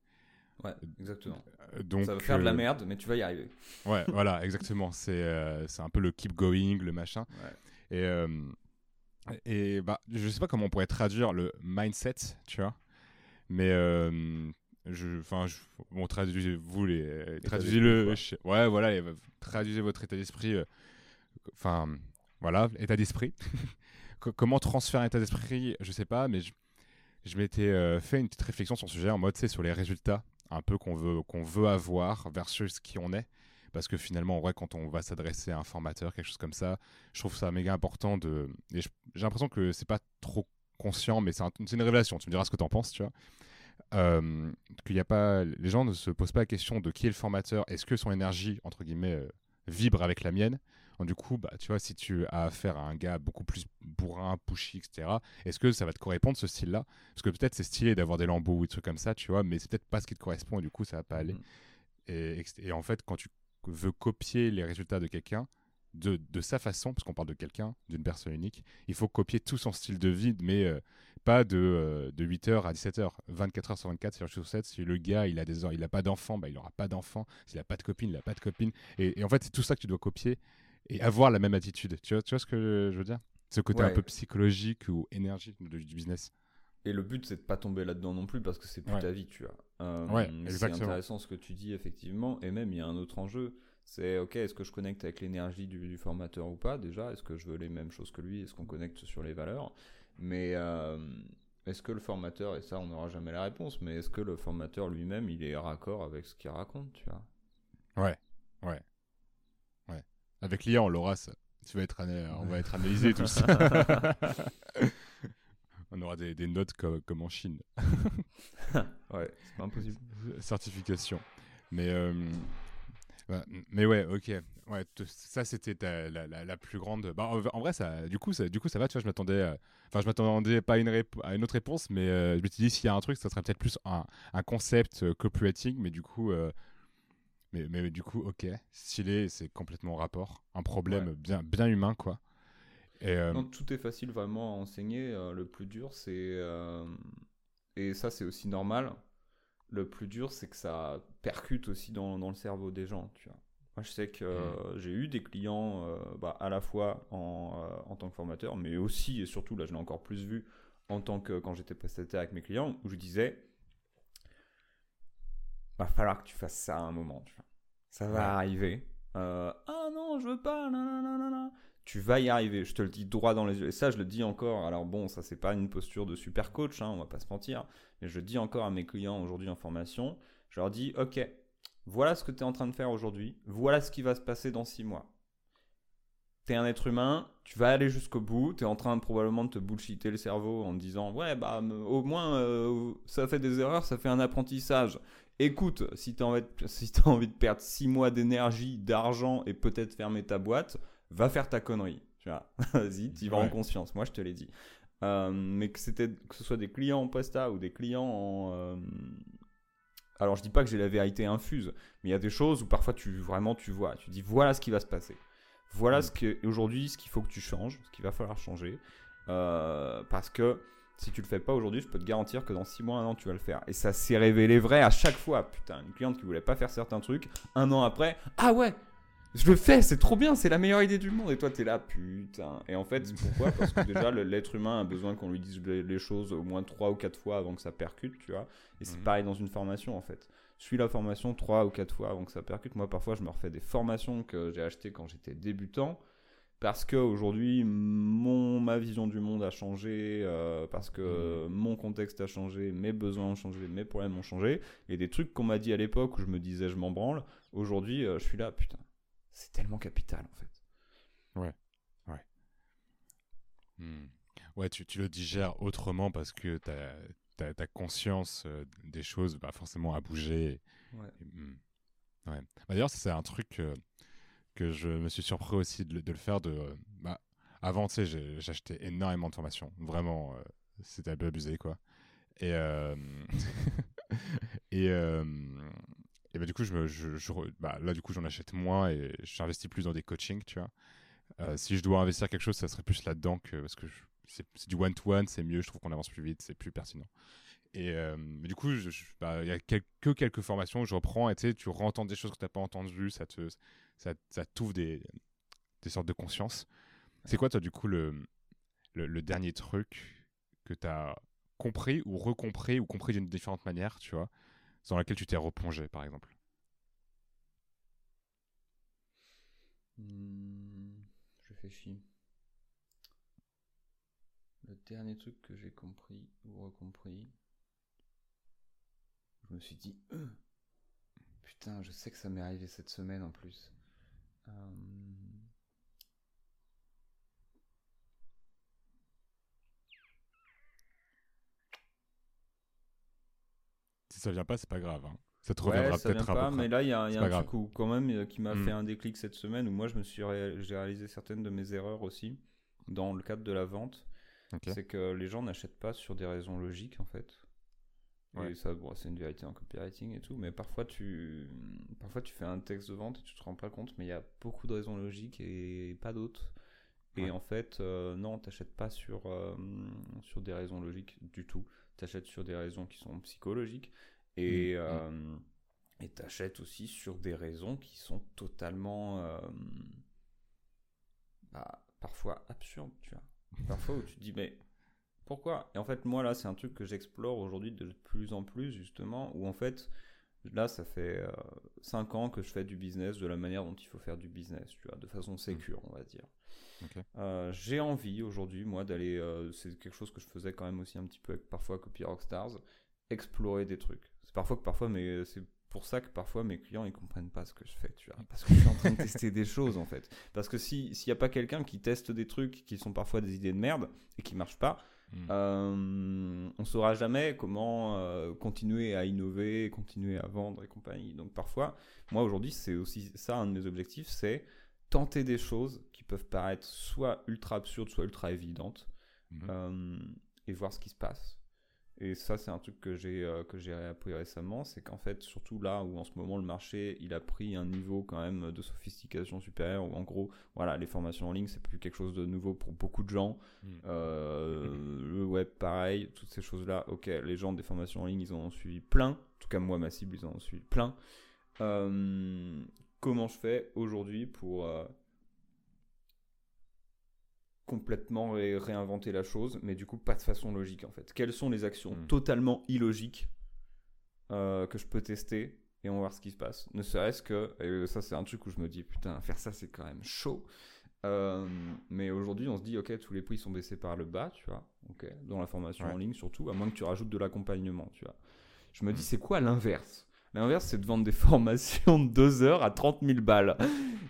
A: Ouais, exactement. Euh, donc, ça va faire de la euh, merde, mais tu vas y arriver.
B: Ouais, voilà, exactement. C'est euh, c'est un peu le keep going, le machin. Et, et bah, je sais pas comment on pourrait traduire le mindset, tu vois. Mais je, enfin, bon, traduisez-vous les, traduisez-le. Ouais, voilà, traduisez votre état d'esprit. Enfin, voilà, état d'esprit. comment transférer un état d'esprit, je sais pas, mais je, je m'étais fait une petite réflexion sur ce sujet en mode, c'est sur les résultats un peu qu'on veut, qu'on veut avoir versus qui on est. Parce que finalement, en vrai, quand on va s'adresser à un formateur, quelque chose comme ça, je trouve ça méga important de. Et j'ai l'impression que c'est pas trop conscient, mais c'est une révélation. Tu me diras ce que tu en penses, tu vois. Euh, qu'il y a pas, les gens ne se posent pas la question de qui est le formateur, est-ce que son énergie, entre guillemets, euh, vibre avec la mienne? Du coup, bah, tu vois, si tu as affaire à un gars beaucoup plus bourrin, pushy, etc., est-ce que ça va te correspondre ce style-là? Parce que peut-être c'est stylé d'avoir des lambeaux ou des trucs comme ça, tu vois, mais c'est peut-être pas ce qui te correspond et du coup, ça va pas aller. Mm. Et, en fait, quand tu veux copier les résultats de quelqu'un, de, de, sa façon, parce qu'on parle de quelqu'un, d'une personne unique, il faut copier tout son style de vie, mais euh, pas de, euh, de 8h à 17h, 24h sur 24, sur, sur 7. Si le gars, il a des il a pas d'enfant, bah, il aura pas d'enfant. S'il a pas de copine, il a pas de copine. Et, et en fait, c'est tout ça que tu dois copier et avoir la même attitude. Tu vois, tu vois ce que je veux dire? Ce côté un peu psychologique ou énergique du, business.
A: Et le but, c'est de pas tomber là-dedans non plus parce que c'est plus ta vie, tu vois. Euh, c'est intéressant ce que tu dis, effectivement. Et même, il y a un autre enjeu. C'est, ok, est-ce que je connecte avec l'énergie du, formateur ou pas déjà? Est-ce que je veux les mêmes choses que lui? Est-ce qu'on connecte sur les valeurs? Mais euh, est-ce que le formateur, et ça, on n'aura jamais la réponse, mais est-ce que le formateur lui-même, il est raccord avec ce qu'il raconte, tu vois?
B: Ouais, ouais. Avec l'IA, on l'aura, ça. Tu vas être on va être analysé tous. on aura des, notes comme, comme, en Chine.
A: ouais, c'est pas impossible.
B: Certification. Mais, euh, mais ouais, ok. Ouais, ça, c'était la, la, plus grande. Bah, en, vrai, ça, du, coup, ça, du coup, ça va. Tu vois, je m'attendais. Enfin, je m'attendais pas à une, à une autre réponse, mais euh, je me suis dit, s'il y a un truc, ça serait peut-être plus un, un concept euh, copywriting, mais du coup, mais, mais, du coup, ok, stylé, c'est complètement rapport. Un problème bien, bien humain, quoi.
A: Et, euh, non, tout est facile vraiment à enseigner. Euh, le plus dur, c'est. Euh, et ça, c'est aussi normal. Le plus dur, c'est que ça percute aussi dans, dans, le cerveau des gens, tu vois. Moi, je sais que mm. j'ai eu des clients bah, à la fois en, en, tant que formateur, mais aussi et surtout, là, je l'ai encore plus vu en tant que quand j'étais prestataire avec mes clients, où je disais va falloir que tu fasses ça à un moment. Tu vois. Ça va arriver. Ah non, je veux pas. Tu vas y arriver. Je te le dis droit dans les yeux. Et ça, je le dis encore. Alors bon, ça c'est pas une posture de super coach, hein, on va pas se mentir. Mais je dis encore à mes clients aujourd'hui en formation. Je leur dis, ok, voilà ce que tu es en train de faire aujourd'hui. Voilà ce qui va se passer dans six mois. Tu es un être humain, tu vas aller jusqu'au bout, tu es en train probablement de te bullshiter le cerveau en disant ouais bah au moins euh, ça fait des erreurs, ça fait un apprentissage écoute, si tu as, si as, envie de perdre 6 mois d'énergie, d'argent et peut-être fermer ta boîte, va faire ta connerie. Tu vois, vas-y, tu vas en conscience. Moi, je te l'ai dit. Euh, mais que, c'était, que ce soit des clients en Presta ou des clients en. Euh, alors, je dis pas que j'ai la vérité infuse, mais il y a des choses où parfois tu vraiment tu vois, tu dis voilà ce qui va se passer. Voilà mm. ce que aujourd'hui, ce qu'il faut que tu changes, ce qu'il va falloir changer. Euh, parce que si tu le fais pas aujourd'hui, je peux te garantir que dans 6 mois, un an, tu vas le faire. Et ça s'est révélé vrai à chaque fois. Putain, une cliente qui voulait pas faire certains trucs, un an après, ah ouais, je le fais, c'est trop bien, c'est la meilleure idée du monde. Et toi, tu es là, putain. Et en fait, pourquoi? Parce que déjà, l'être humain a besoin qu'on lui dise les choses au moins 3 ou 4 fois avant que ça percute, tu vois. Et c'est mhm. pareil dans une formation, en fait. Suis la formation 3 ou 4 fois avant que ça percute. Moi, parfois, je me refais des formations que j'ai achetées quand j'étais débutant. parce que aujourd'hui mon ma vision du monde a changé euh, parce que mm. mon contexte a changé mes besoins ont changé mes problèmes ont changé et des trucs qu'on m'a dit à l'époque où je me disais je m'en branle aujourd'hui euh, je suis là putain c'est tellement capital en fait
B: ouais ouais hmm. ouais tu, tu, le digères autrement parce que tu as, conscience euh, des choses bah, forcément à bouger ouais. Hmm. ouais. Bah, d'ailleurs c'est un truc que je me suis surpris aussi de, le faire. De, bah, avant, tu sais, j'achetais énormément de formations. Vraiment, euh, c'était un peu abusé, quoi. Et, euh, et, euh, et bah, du coup, je, je, bah, là, du coup, j'en achète moins et j'investis plus dans des coachings, tu vois. si je dois investir quelque chose, ça serait plus là-dedans que parce que c'est du one-to-one, c'est mieux, je trouve qu'on avance plus vite, c'est plus pertinent. Et du coup, bah, il y a que quelques formations où je reprends et tu entends des choses que tu n'as pas entendues, ça te, ça, ça t'ouvre des, des sortes de conscience. C'est quoi, toi, du coup, le, le, dernier truc que tu as compris ou recompris ou compris d'une différente manière, tu vois, dans laquelle tu t'es replongé, par exemple
A: mmh, Je réfléchis. Le dernier truc que j'ai compris ou recompris, je me suis dit, putain, je sais que ça m'est arrivé cette semaine en plus. Euh,
B: ça vient pas, c'est pas grave. Hein. Ça te reviendra peut-être
A: pas, Mais là, il y a, y a un truc quand même euh, qui m'a hmm. fait un déclic cette semaine où moi, je me suis j'ai réalisé certaines de mes erreurs aussi dans le cadre de la vente. C'est que les gens n'achètent pas sur des raisons logiques en fait. Ouais. ça, bon, c'est une vérité en copywriting et tout, mais parfois tu, parfois tu fais un texte de vente et tu te rends pas compte, mais il y a beaucoup de raisons logiques et pas d'autres. Et en fait, euh, non, t'achètes pas sur, euh, sur des raisons logiques du tout. T'achètes sur des raisons qui sont psychologiques et mmh, mmh. Euh, t'achètes aussi sur des raisons qui sont totalement, euh, bah, parfois absurdes, tu vois. Parfois où tu te dis, mais pourquoi? Et en fait, moi, là, c'est un truc que j'explore aujourd'hui de plus en plus, justement, où en fait, là, ça fait 5 euh, ans que je fais du business de la manière dont il faut faire du business, tu vois, de façon mmh. sécure, on va dire. Euh, j'ai envie aujourd'hui, moi, d'aller, euh, c'est quelque chose que je faisais quand même aussi un petit peu avec parfois Copy Rockstars, explorer des trucs. Parfois que parfois, mais c'est pour ça que parfois mes clients ils comprennent pas ce que je fais, tu vois, parce que je suis en train de tester des choses en fait. Parce que si s'il y a pas quelqu'un qui teste des trucs qui sont parfois des idées de merde et qui marchent pas, Hmm. Euh, on saura jamais comment euh, continuer à innover, continuer à vendre et compagnie. Donc parfois, moi aujourd'hui, c'est aussi ça un de mes objectifs, c'est tenter des choses qui peuvent paraître soit ultra absurdes, soit ultra évidentes, hmm. euh, et voir ce qui se passe. Et ça, c'est un truc que j'ai euh, que j'ai appris récemment, c'est qu'en fait, surtout là où en ce moment le marché, il a pris un niveau quand même de sophistication supérieure, où en gros, voilà, les formations en ligne, c'est plus quelque chose de nouveau pour beaucoup de gens. Hmm. Euh, le web, pareil, toutes ces choses-là. Ok, les gens des formations en ligne, ils en ont suivi plein. En tout cas, moi, ma cible, ils en ont suivi plein. Euh, comment je fais aujourd'hui pour complètement réinventer la chose, mais du coup pas de façon logique en fait. Quelles sont les actions hmm. totalement illogiques euh, que je peux tester et on va voir ce qui se passe. Ne serait-ce que, et ça c'est un truc où je me dis putain faire ça c'est quand même chaud. Euh, mais aujourd'hui on se dit ok tous les prix sont baissés par le bas, tu vois, ok, dans la formation en ligne surtout, à moins que tu rajoutes de l'accompagnement, tu vois. Je me dis hmm. c'est quoi l'inverse? L'inverse c'est de vendre des formations de 2 heures à 30 000 balles.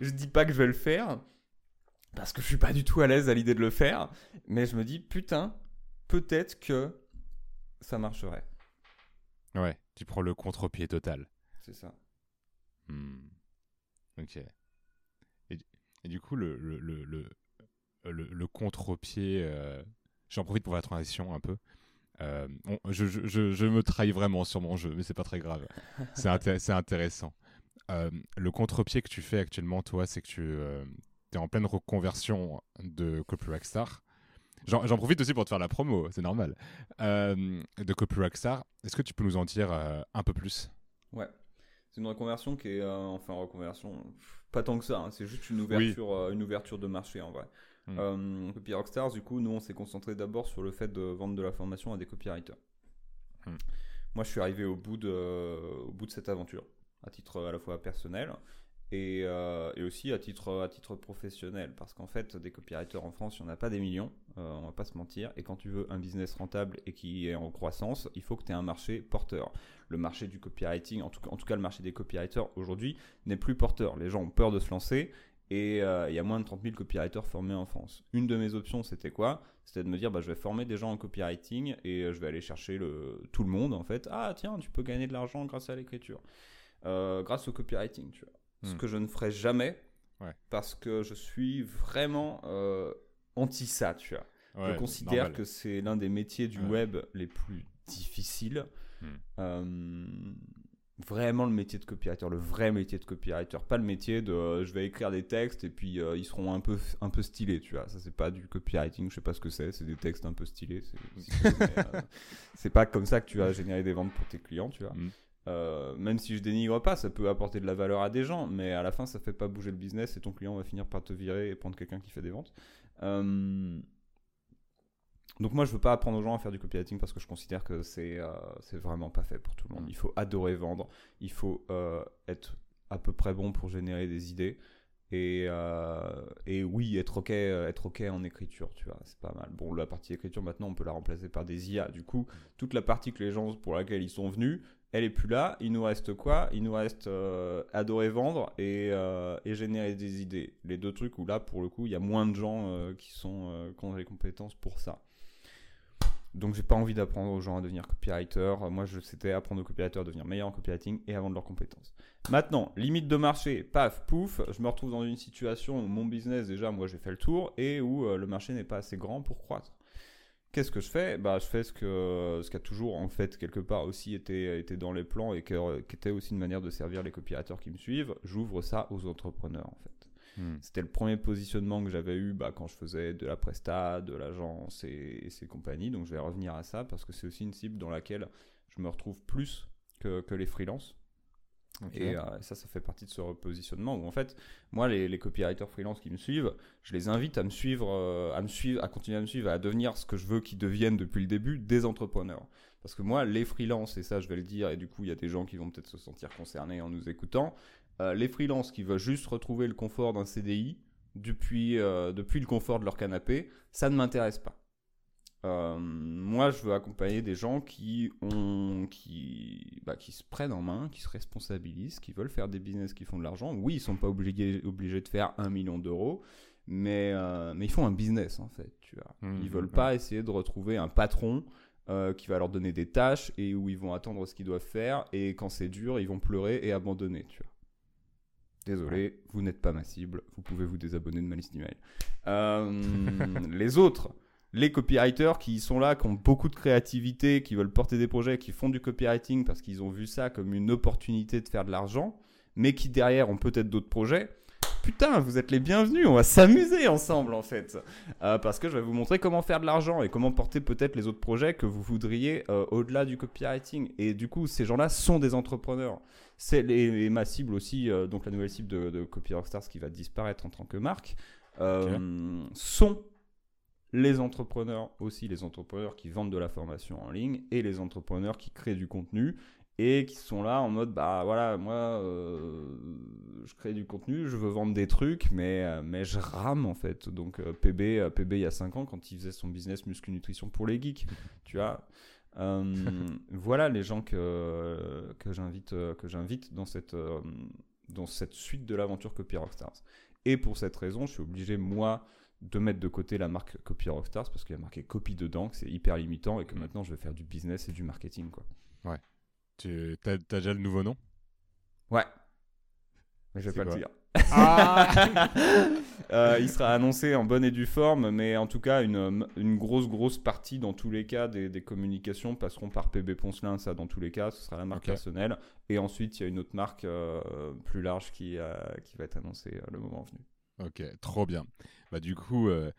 A: je dis pas que je vais le faire, parce que je suis pas du tout à l'aise à l'idée de le faire, mais je me dis putain, peut-être que ça marcherait.
B: Ouais, tu prends le contre-pied total.
A: C'est ça.
B: Hmm. Ok. Et, du coup, le, le, le, le, contre-pied, euh, j'en profite pour la transition un peu. Euh, je, je, je, me trahis vraiment sur mon jeu, mais c'est pas très grave. c'est intéressant. Euh, le contre-pied que tu fais actuellement, toi, c'est que tu, en pleine reconversion de Copy Rockstar. J'en profite aussi pour te faire la promo, c'est normal. Euh, de Copy Rockstar, est-ce que tu peux nous en dire euh, un peu plus?
A: Ouais, c'est une reconversion qui est, euh, enfin reconversion, pas tant que ça, hein, c'est juste une ouverture, une ouverture de marché en vrai. Hmm. Copy Rockstars, du coup, nous on s'est concentré d'abord sur le fait de vendre de la formation à des copywriters. Hmm. Moi je suis arrivé au bout, de, au bout de cette aventure, à titre à la fois personnel et, euh, et, aussi à titre, professionnel. Parce qu'en fait, des copywriters en France, il n'y en a pas des millions, euh, on va pas se mentir. Et quand tu veux un business rentable et qui est en croissance, il faut que tu aies un marché porteur. Le marché du copywriting, en tout, cas le marché des copywriters aujourd'hui, n'est plus porteur. Les gens ont peur de se lancer et euh, il y a moins de 30 000 copywriters formés en France. Une de mes options, c'était quoi? C'était de me dire, bah, je vais former des gens en copywriting et je vais aller chercher tout le monde en fait. Ah tiens, tu peux gagner de l'argent grâce à l'écriture. grâce au copywriting, tu vois ce hmm. que je ne ferai jamais, parce que je suis vraiment euh, anti ça, tu vois. je considère que c'est l'un des métiers du web les plus difficiles. Hmm. Euh, vraiment le métier de copywriter, le vrai métier de copywriter, pas le métier de euh, je vais écrire des textes et puis ils seront un peu un peu stylés, tu vois. Ça c'est pas du copywriting, je sais pas ce que c'est, c'est des textes un peu stylés. C'est pas comme ça que tu vas générer des ventes pour tes clients, tu vois. Hmm. Euh, même si je dénigre pas, ça peut apporter de la valeur à des gens, mais à la fin, ça fait pas bouger le business et ton client va finir par te virer et prendre quelqu'un qui fait des ventes. Euh, donc moi, je veux pas apprendre aux gens à faire du copywriting parce que je considère que c'est euh, c'est vraiment pas fait pour tout le monde. Il faut adorer vendre, il faut être à peu près bon pour générer des idées. Et, et, oui, être ok, être ok en écriture, tu vois, c'est pas mal. Bon, la partie écriture maintenant, on peut la remplacer par des IA. Du coup, toute la partie que les gens pour laquelle ils sont venus, elle est plus là. Il nous reste quoi? Il nous reste euh, adorer vendre euh, et, générer des idées. Les deux trucs où là, pour le coup, il y a moins de gens euh, qui, sont, qui ont les compétences pour ça. Donc j'ai pas envie d'apprendre aux gens à devenir copywriter. Moi, je c'était apprendre aux copywriters à devenir meilleurs en copywriting et à vendre leurs compétences. Maintenant, limite de marché, paf, pouf, je me retrouve dans une situation où mon business déjà, moi, j'ai fait le tour et où le marché n'est pas assez grand pour croître. Qu'est-ce que je fais? Bah, Je fais ce, que, ce qui a toujours, en fait, quelque part aussi été, été dans les plans et qui était aussi une manière de servir les copywriters qui me suivent. J'ouvre ça aux entrepreneurs, en fait. Hmm. C'était le premier positionnement que j'avais eu bah, quand je faisais de la presta, de l'agence et, et, ces compagnies. Donc je vais revenir à ça parce que c'est aussi une cible dans laquelle je me retrouve plus que, que les freelances. Et euh, ça, ça fait partie de ce repositionnement où en fait, moi, les, les copywriters freelance qui me suivent, je les invite à me suivre, euh, à me suivre, à continuer à me suivre, à devenir ce que je veux qu'ils deviennent depuis le début, des entrepreneurs. Parce que moi, les freelances, et ça, je vais le dire, et du coup, il y a des gens qui vont peut-être se sentir concernés en nous écoutant, euh, les freelances qui veulent juste retrouver le confort d'un CDI depuis, depuis le confort de leur canapé, ça ne m'intéresse pas. Euh, moi, je veux accompagner des gens qui, ont, qui, bah, qui se prennent en main, qui se responsabilisent, qui veulent faire des business qui font de l'argent. Oui, ils sont pas obligés, obligés de faire un million d'euros, mais, euh, mais ils font un business en fait. Tu vois. Mmh, ils veulent mmh, pas mmh. essayer de retrouver un patron euh, qui va leur donner des tâches et où ils vont attendre ce qu'ils doivent faire. Et quand c'est dur, ils vont pleurer et abandonner. Tu vois. Désolé, vous n'êtes pas ma cible. Vous pouvez vous désabonner de ma liste d'emails. les autres les copywriters qui sont là, qui ont beaucoup de créativité, qui veulent porter des projets, qui font du copywriting parce qu'ils ont vu ça comme une opportunité de faire de l'argent, mais qui derrière ont peut-être d'autres projets. Putain, vous êtes les bienvenus, on va s'amuser ensemble en fait. Euh, parce que je vais vous montrer comment faire de l'argent et comment porter peut-être les autres projets que vous voudriez euh, au-delà du copywriting. Et du coup, ces gens-là sont des entrepreneurs. C'est les, ma cible aussi, euh, donc la nouvelle cible de, de Stars qui va disparaître en tant que marque, sont les entrepreneurs aussi, les entrepreneurs qui vendent de la formation en ligne et les entrepreneurs qui créent du contenu et qui sont là en mode bah voilà moi euh, je crée du contenu je veux vendre des trucs mais euh, mais je rame en fait. Donc euh, PB PB il y a 5 ans quand il faisait son business muscle nutrition pour les geeks tu vois. Voilà les gens que que j'invite que j'invite dans cette dans cette suite de l'aventure Copy Rockstars et pour cette raison je suis obligé moi de mettre de côté la marque Copy Rockstars parce qu'il y a marqué copie dedans, que c'est hyper limitant et que maintenant je vais faire du business et du marketing. Quoi.
B: Ouais. Tu as, déjà le nouveau nom?
A: Ouais. Mais je vais pas le dire. Ah euh, il sera annoncé en bonne et due forme, mais en tout cas, une, une grosse, grosse partie dans tous les cas des, des, communications passeront par PB Poncelin, ça dans tous les cas, ce sera la marque personnelle. Et ensuite, il y a une autre marque euh, plus large qui, euh, qui va être annoncée le moment venu.
B: Ok, trop bien. Bah, du coup, euh,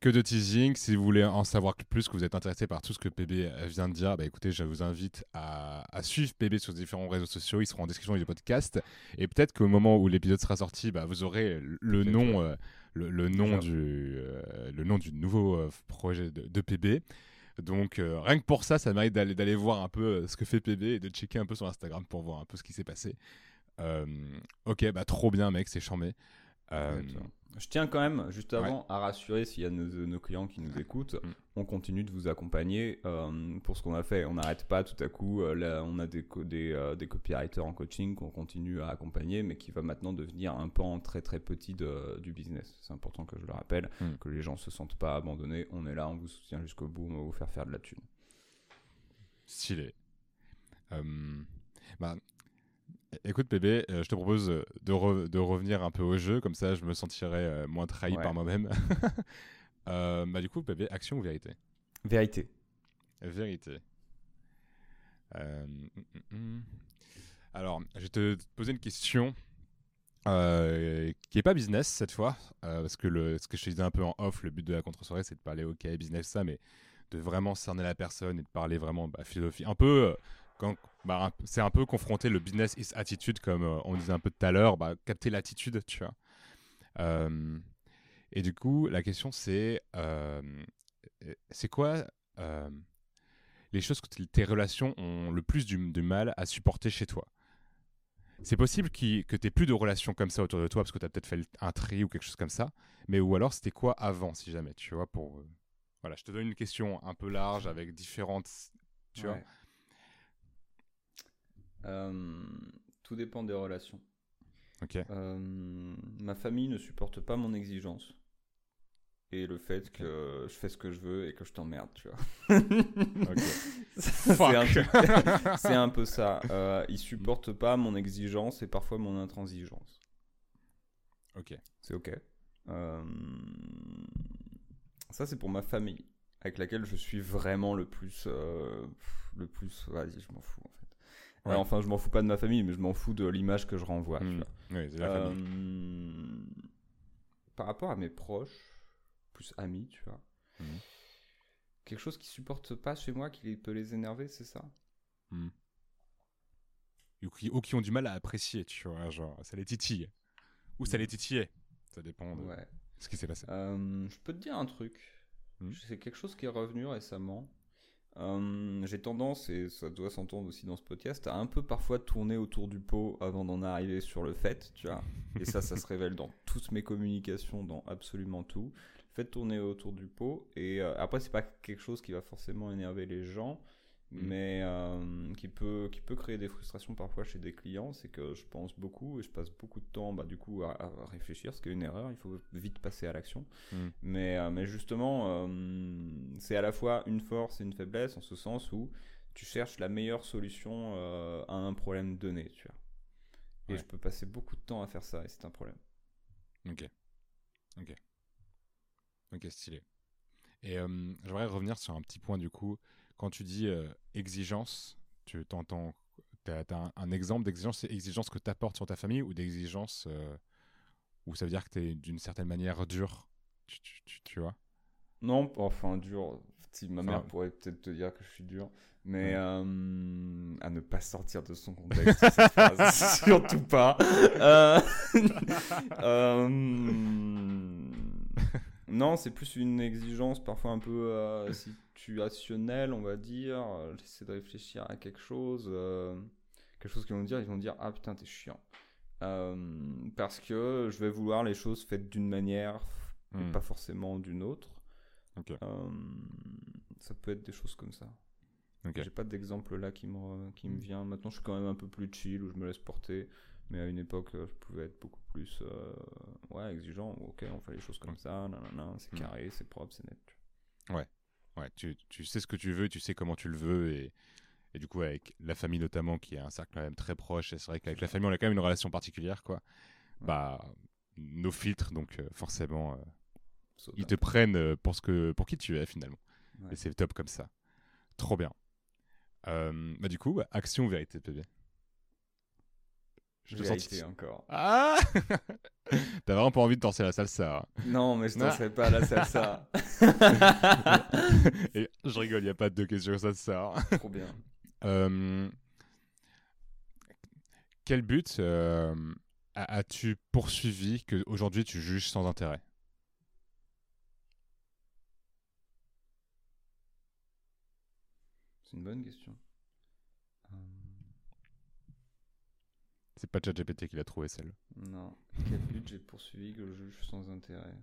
B: que de teasing. Si vous voulez en savoir plus, que vous êtes intéressé par tout ce que PB vient de dire, bah, écoutez, je vous invite à, suivre PB sur différents réseaux sociaux. Ils seront en description du podcast. Et peut-être qu'au moment où l'épisode sera sorti, bah, vous aurez le nom, euh, le, nom du, euh, le nom du nouveau projet de, PB. Donc rien que pour ça, ça mérite d'aller, d'aller voir un peu ce que fait PB et de checker un peu sur Instagram pour voir un peu ce qui s'est passé. ok, bah trop bien, mec, c'est charmé.
A: Je tiens quand même, juste avant, à rassurer s'il y a nos, clients qui nous écoutent, mm. on continue de vous accompagner euh, pour ce qu'on a fait. On n'arrête pas tout à coup, euh, là, on a des, des, euh, des, copywriters en coaching qu'on continue à accompagner, mais qui va maintenant devenir un pan très très petit de, du business. C'est important que je le rappelle, mm. que les gens ne se sentent pas abandonnés. On est là, on vous soutient jusqu'au bout, on va vous faire faire de la thune.
B: Stylé. bah, Écoute, bébé, euh, je te propose de, de, revenir un peu au jeu, comme ça je me sentirais euh, moins trahi par moi-même. Euh, bah, du coup, bébé, action ou vérité?
A: Vérité.
B: Vérité. Mm, mm, mm. Alors, je vais te poser une question qui n'est pas business cette fois, parce que le, ce que je te disais un peu en off, le but de la contre-soirée, c'est de parler OK, business, ça, mais de vraiment cerner la personne et de parler vraiment bah, philosophie. Un peu bah, c'est un peu confronter le business is attitude, comme euh, on disait un peu tout à l'heure, bah, capter l'attitude, tu vois. Euh, et du coup, la question c'est euh, c'est quoi les choses que tes relations ont le plus du, mal à supporter chez toi? C'est possible que tu plus de relations comme ça autour de toi parce que tu as peut-être fait un tri ou quelque chose comme ça, mais ou alors c'était quoi avant si jamais, tu vois, pour... Voilà, je te donne une question un peu large avec différentes... Tu vois?
A: Euh, tout dépend des relations.
B: Ok.
A: Euh, ma famille ne supporte pas mon exigence et le fait que je fais ce que je veux et que je t'emmerde, tu vois. c'est un, peu ça. Euh, ils supportent pas mon exigence et parfois mon intransigeance.
B: Ok.
A: C'est ok. Euh, ça, c'est pour ma famille, avec laquelle je suis vraiment le plus. le plus. Vas-y, je m'en fous en fait enfin, je m'en fous pas de ma famille, mais je m'en fous de l'image que je renvoie.
B: Hmm. Oui, la euh,
A: Par rapport à mes proches, plus amis, tu vois. Hmm. Quelque chose qui supporte pas chez moi, qui peut les énerver, c'est ça?
B: Hmm. Ou, qui, ont du mal à apprécier, tu vois, genre, ça les titille. Ou ça les titillait. Ça dépend de ce qui s'est passé.
A: Euh, je peux te dire un truc. C'est quelque chose qui est revenu récemment. Euh, j'ai tendance, et ça doit s'entendre aussi dans ce podcast, à un peu parfois tourner autour du pot avant d'en arriver sur le fait, tu vois. Et ça, ça se révèle dans toutes mes communications, dans absolument tout. Le fait de tourner autour du pot. Et euh, après, c'est pas quelque chose qui va forcément énerver les gens. Mm. mais euh, qui, peut, qui peut créer des frustrations parfois chez des clients, c'est que je pense beaucoup et je passe beaucoup de temps bah, du coup à, réfléchir, ce qui est une erreur, il faut vite passer à l'action. Mm. Mais, euh, mais justement, euh, c'est à la fois une force et une faiblesse en ce sens où tu cherches la meilleure solution à un problème donné, tu vois. Et je peux passer beaucoup de temps à faire ça et c'est un problème.
B: Ok. Ok. Ok, stylé. Et j'aimerais revenir sur un petit point du coup quand tu dis euh, exigence, tu t'entends, tu as, un, exemple d'exigence, c'est exigence que tu apportes sur ta famille ou d'exigence euh, où ça veut dire que tu es d'une certaine manière dur, tu, vois?
A: Non, enfin dur. Si ma mère pourrait peut-être te dire que je suis dur, mais euh, à ne pas sortir de son contexte, surtout pas. non, c'est plus une exigence parfois un peu situationnel, on va dire. Euh, j'essaie de réfléchir à quelque chose. Euh, quelque chose qu'ils vont dire, ils vont dire Ah putain, t'es chiant. Euh, parce que je vais vouloir les choses faites d'une manière et hmm. pas forcément d'une autre. ça peut être des choses comme ça. J'ai pas d'exemple là qui me, qui me hmm. vient. Maintenant, je suis quand même un peu plus chill où je me laisse porter. Mais à une époque, je pouvais être beaucoup plus ouais, exigeant. Ok, on fait les choses comme ça, c'est hmm. carré, c'est propre, c'est net.
B: Ouais, Ouais, tu, tu, sais ce que tu veux, tu sais comment tu le veux. Et, et du coup, avec la famille notamment, qui est un cercle quand même très proche, et c'est vrai qu'avec la famille, on a quand même une relation particulière, quoi. Bah, nos filtres, donc euh, forcément, euh, ils te prennent euh, pour, ce que, pour qui tu es finalement. Et c'est top comme ça. Trop bien. bah, du coup, action ou vérité, PB
A: je vérité encore.
B: Ah T'as vraiment pas envie de danser la salsa. Hein.
A: Non, mais je danserai pas la salsa.
B: Et je rigole, il n'y a pas de questions salsa.
A: Hein. Trop bien. Euh,
B: quel but euh, as-tu poursuivi que aujourd'hui tu juges sans intérêt?
A: C'est une bonne question.
B: C'est pas ChatGPT qui l'a trouvé celle.
A: Non. Quel but j'ai poursuivi que le juge sans intérêt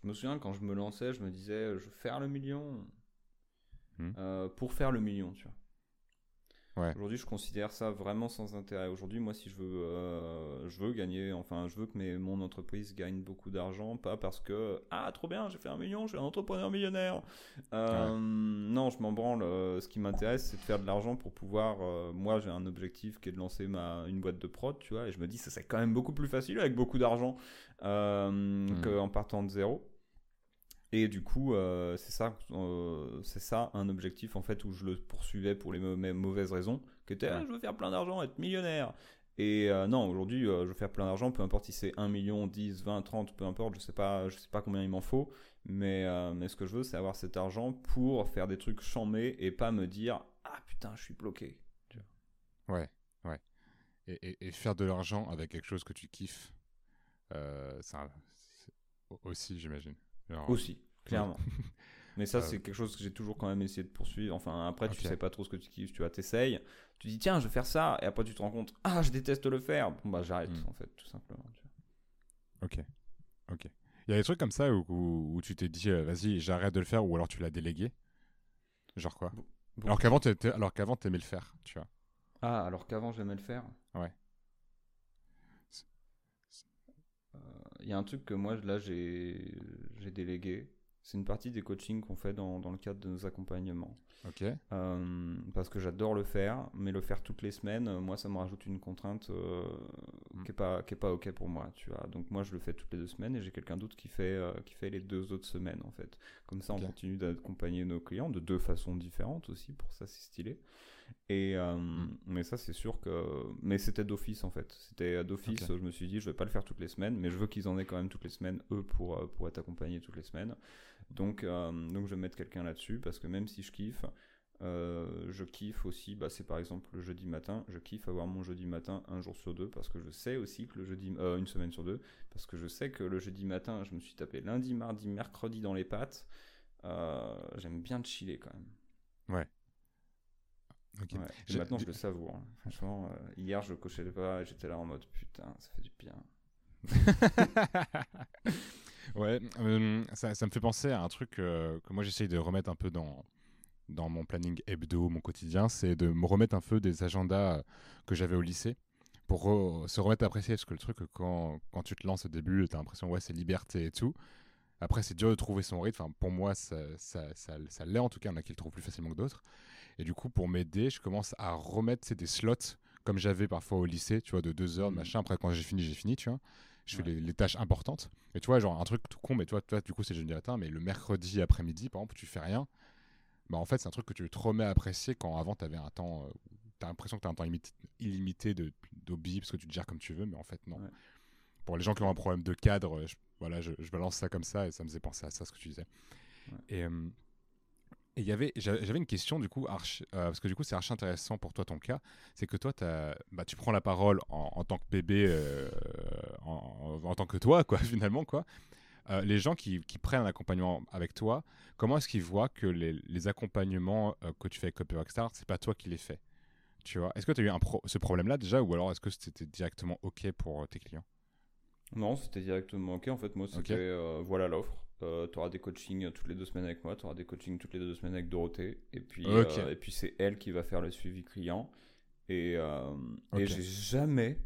A: Je me souviens quand je me lançais, je me disais, je veux faire le million. Hmm. Euh, pour faire le million, tu vois. Aujourd'hui, je considère ça vraiment sans intérêt. Aujourd'hui, moi, si je veux, euh, je veux gagner, enfin, je veux que mes, mon entreprise gagne beaucoup d'argent, pas parce que ah trop bien, j'ai fait un million, je suis un entrepreneur millionnaire. Euh, non, je m'en branle. Euh, ce qui m'intéresse, c'est de faire de l'argent pour pouvoir. moi, j'ai un objectif qui est de lancer ma une boîte de prod, tu vois, et je me dis ça c'est quand même beaucoup plus facile avec beaucoup d'argent mmh. qu'en partant de zéro. Et du coup, euh, c'est ça, euh, c'est ça un objectif en fait où je le poursuivais pour les mauvaises raisons, qui était ah, je veux faire plein d'argent, être millionnaire. Et euh, non, aujourd'hui, je veux faire plein d'argent, peu importe si c'est 1 million, 10, 20, 30, peu importe, je sais pas, je sais pas combien il m'en faut, mais, mais ce que je veux, c'est avoir cet argent pour faire des trucs chamés et pas me dire ah putain, je suis bloqué.
B: Ouais, ouais. Et, et, faire de l'argent avec quelque chose que tu kiffes, ça, aussi, j'imagine.
A: Aussi, clairement. Mais ça, c'est quelque chose que j'ai toujours quand même essayé de poursuivre. Enfin, après, tu sais pas trop ce que tu kiffes, tu vois, t'essayes, tu dis tiens, je vais faire ça, et après tu te rends compte, ah, je déteste le faire. Bon, bah, j'arrête, hmm. en fait, tout simplement.
B: Ok, ok. Il y a des trucs comme ça où, où, tu t'es dit, euh, vas-y, j'arrête de le faire, ou alors tu l'as délégué? Genre quoi? Alors qu'avant, alors qu'avant, t'aimais le faire, tu vois.
A: Ah, alors qu'avant, j'aimais le faire?
B: Ouais.
A: Y a un truc que moi, là, j'ai délégué. C'est une partie des coachings qu'on fait dans, dans, le cadre de nos accompagnements.
B: Ok.
A: Euh, parce que j'adore le faire, mais le faire toutes les semaines, euh, moi, ça me rajoute une contrainte euh, mm. qui n'est pas, qui est pas OK pour moi. Tu vois. Donc, moi, je le fais toutes les deux semaines et j'ai quelqu'un d'autre qui, fait qui fait les deux autres semaines, en fait. Comme ça, on continue d'accompagner nos clients de deux façons différentes aussi. Pour ça, c'est stylé. Et, euh, mm. Mais ça, c'est sûr que. Mais c'était d'office en fait. C'était d'office. Je me suis dit, je vais pas le faire toutes les semaines, mais je veux qu'ils en aient quand même toutes les semaines, eux, pour, euh, pour être accompagnés toutes les semaines. Donc, euh, donc je vais mettre quelqu'un là-dessus parce que même si je kiffe, je kiffe aussi, bah, c'est par exemple le jeudi matin, je kiffe avoir mon jeudi matin un jour sur deux parce que je sais aussi que le jeudi, une semaine sur deux, parce que je sais que le jeudi matin, je me suis tapé lundi, mardi, mercredi dans les pattes. J'aime bien chiller quand même.
B: Ouais.
A: Et maintenant, je le savoure. Hein. Franchement, euh, hier, je cochais le pas et j'étais là en mode putain, ça fait du bien.
B: ouais, euh, ça, ça, me fait penser à un truc euh, que moi j'essaye de remettre un peu dans, dans mon planning hebdo, mon quotidien, c'est de me remettre un peu des agendas que j'avais au lycée pour se remettre à apprécier. Parce que le truc, quand, quand tu te lances au début, tu as l'impression, ouais, c'est liberté et tout. Après, c'est dur de trouver son rythme. Enfin, pour moi, ça, ça, ça, ça l'est en tout cas. Il y en a qui le trouvent plus facilement que d'autres. Et du coup, pour m'aider, je commence à remettre des slots comme j'avais parfois au lycée, tu vois, de deux heures, de mmh. machin. Après, quand j'ai fini, j'ai fini, tu vois. Je fais les, tâches importantes. Et tu vois, genre un truc tout con, mais toi, toi du coup, c'est jeudi matin, mais le mercredi après-midi, par exemple, tu fais rien. Bah, en fait, c'est un truc que tu te remets à apprécier quand avant, tu avais un temps. Euh, tu as l'impression que tu as un temps illimité d'hobby parce que tu te gères comme tu veux, mais en fait, non. Pour les gens qui ont un problème de cadre, je, voilà, je, balance ça comme ça et ça me faisait penser à ça, ce que tu disais. Et. Euh, et y avait, j'avais une question du coup, archi, euh, parce que du coup c'est archi intéressant pour toi ton cas, c'est que toi as, bah, tu prends la parole en, tant que bébé, euh, en, tant que toi quoi finalement quoi. Euh, les gens qui, qui, prennent un accompagnement avec toi, comment est-ce qu'ils voient que les, les accompagnements que tu fais avec Copy Rockstar, c'est pas toi qui les fais? Tu vois Est-ce que tu as eu un ce problème-là déjà, ou alors est-ce que c'était directement ok pour tes clients?
A: Non, c'était directement ok. En fait, moi c'était voilà l'offre euh, tu auras des coachings toutes les deux semaines avec moi, tu auras des coachings toutes les deux semaines avec Dorothée. Et puis, euh, et puis c'est elle qui va faire le suivi client. Et, euh, et j'ai jamais,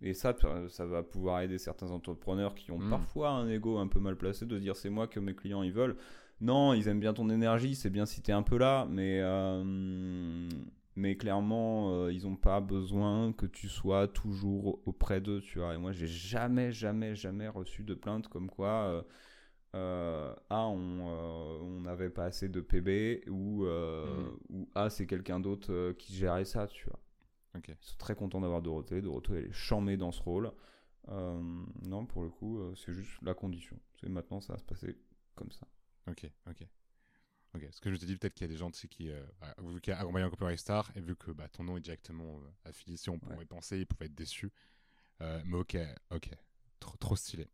A: et ça, ça va pouvoir aider certains entrepreneurs qui ont hmm. parfois un ego un peu mal placé de dire c'est moi que mes clients ils veulent. Non, ils aiment bien ton énergie, c'est bien si tu es un peu là, mais, mais clairement, ils n'ont pas besoin que tu sois toujours auprès d'eux, tu vois. Et moi, j'ai jamais, jamais, jamais reçu de plainte comme quoi euh, A, on n'avait euh, pas assez de PB, ou, euh, mhm. ou A, c'est quelqu'un d'autre qui gérait ça, tu vois. Ils sont très contents d'avoir Dorothée. Dorothée, elle est chamée dans ce rôle. non, pour le coup, c'est juste la condition. C'est maintenant, ça va se passer comme ça.
B: Ok, ok. Ok, ce que je te dis, peut-être qu'il y a des gens qui, bah, vu qu'il y a un Copyright Star, et vu que bah, ton nom est directement affilié, si on pourrait penser, ils pouvaient être déçus. mais ok, ok. Trop, trop stylé.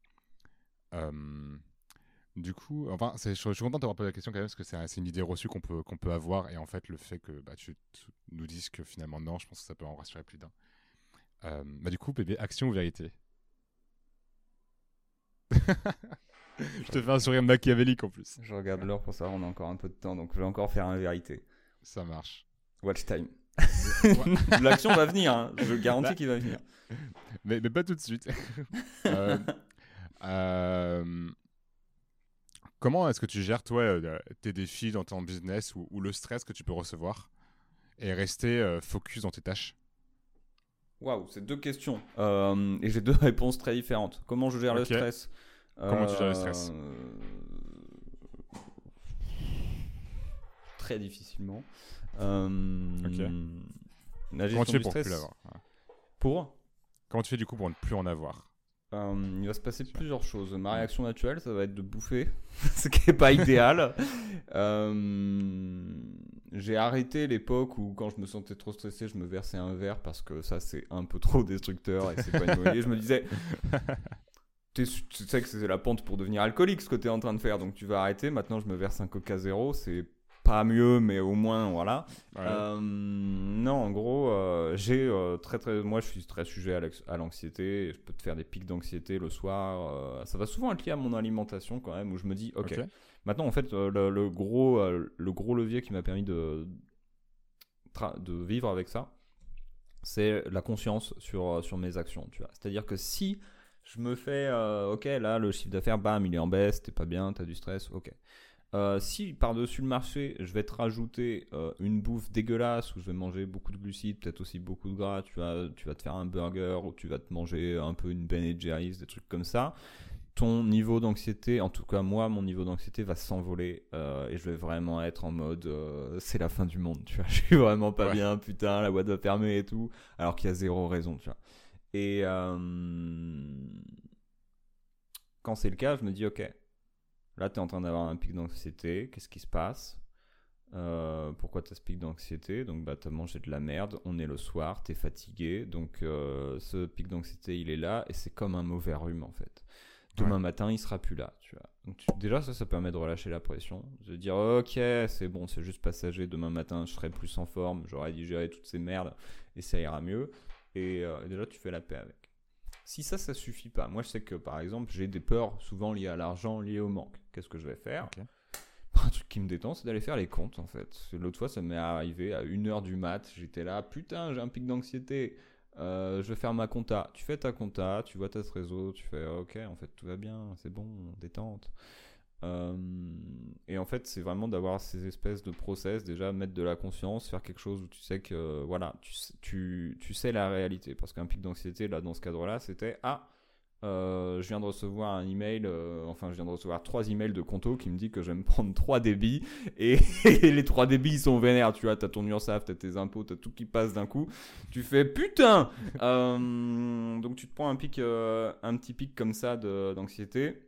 B: Du coup, enfin, je, suis content d'avoir posé la question quand même parce que c'est une idée reçue qu'on peut, qu'on peut avoir et en fait le fait que bah, tu, nous dises que finalement non, je pense que ça peut en rassurer plus d'un. Euh, bah du coup, bébé, action ou vérité? Je te fais un sourire machiavélique en plus.
A: Je regarde l'heure pour ça, on a encore un peu de temps, donc je vais encore faire un vérité.
B: Ça marche.
A: Watch time. L'action va venir, hein. je garantis bah, qu'il va venir.
B: Mais, mais, pas tout de suite. euh, euh, Comment est-ce que tu gères, toi, euh, tes défis dans ton business ou, le stress que tu peux recevoir et rester euh, focus dans tes tâches?
A: Waouh, c'est deux questions. Euh, et j'ai deux réponses très différentes. Comment je gère le stress?
B: Comment tu gères le stress?
A: Très difficilement.
B: ok. Comment tu fais pour plus l'avoir?
A: Pour?
B: Comment tu fais du coup pour ne plus en avoir?
A: Euh, il va se passer plusieurs choses. Ma réaction naturelle, ça va être de bouffer, ce qui n'est pas idéal. Euh, j'ai arrêté l'époque où, quand je me sentais trop stressé, je me versais un verre parce que ça, c'est un peu trop destructeur et c'est pas une Je me disais, tu sais que c'est la pente pour devenir alcoolique ce que tu es en train de faire, donc tu vas arrêter. Maintenant, je me verse un coca zéro, c'est pas mieux, mais au moins, voilà. Euh, non, en gros, euh, j'ai euh, très, très. Moi, je suis très sujet à l'anxiété. Je peux te faire des pics d'anxiété le soir. ça va souvent être lié à mon alimentation, quand même, où je me dis, ok. Maintenant, en fait, le, gros, le gros levier qui m'a permis de, de vivre avec ça, c'est la conscience sur, sur mes actions, tu vois. C'est-à-dire que si je me fais, ok, là, le chiffre d'affaires, bam, il est en baisse, t'es pas bien, t'as du stress, ok. Euh, si par-dessus le marché, je vais te rajouter euh, une bouffe dégueulasse où je vais manger beaucoup de glucides, peut-être aussi beaucoup de gras, tu vas, tu vas te faire un burger ou tu vas te manger un peu une Ben Jerry's, des trucs comme ça, ton niveau d'anxiété, en tout cas moi, mon niveau d'anxiété va s'envoler euh, et je vais vraiment être en mode c'est la fin du monde, tu vois. Je suis vraiment pas bien, putain, la boîte va fermer et tout, alors qu'il y a zéro raison, tu vois. Et quand c'est le cas, je me dis ok Là, tu es en train d'avoir un pic d'anxiété. Qu'est-ce qui se passe? Euh, Pourquoi tu as ce pic d'anxiété? Donc, bah, tu as mangé de la merde. On est le soir, tu es fatigué. Donc, euh, ce pic d'anxiété, il est là. Et c'est comme un mauvais rhume, en fait. Demain matin, il sera plus là. Tu vois. Donc, déjà, ça, ça permet de relâcher la pression. De dire, ok, c'est bon, c'est juste passager. Demain matin, je serai plus en forme. J'aurai digéré toutes ces merdes. Et ça ira mieux. Et, euh, et déjà, tu fais la paix avec. Si ça, ça suffit pas, moi je sais que par exemple j'ai des peurs souvent liées à l'argent, liées au manque. Qu'est-ce que je vais faire? Un truc qui me détend, c'est d'aller faire les comptes en fait. L'autre fois, ça m'est arrivé à 1h du mat, j'étais là, putain, j'ai un pic d'anxiété. Euh, je vais faire ma compta. Tu fais ta compta, tu vois ta réseau, tu fais ok, en fait tout va bien, c'est bon, détente. Euh, et en fait, c'est vraiment d'avoir ces espèces de process, déjà mettre de la conscience, faire quelque chose où tu sais que, voilà, tu, tu, sais la réalité. Parce qu'un pic d'anxiété, là, dans ce cadre-là, c'était Ah, euh, je viens de recevoir un email, euh, enfin, je viens de recevoir trois emails de Conto qui me dit que je vais me prendre trois débits. Et, les trois débits, ils sont vénères, tu vois. T'as ton URSAF, t'as tes impôts, t'as tout qui passe d'un coup. Tu fais putain Donc, tu te prends un pic, un petit pic comme ça d'anxiété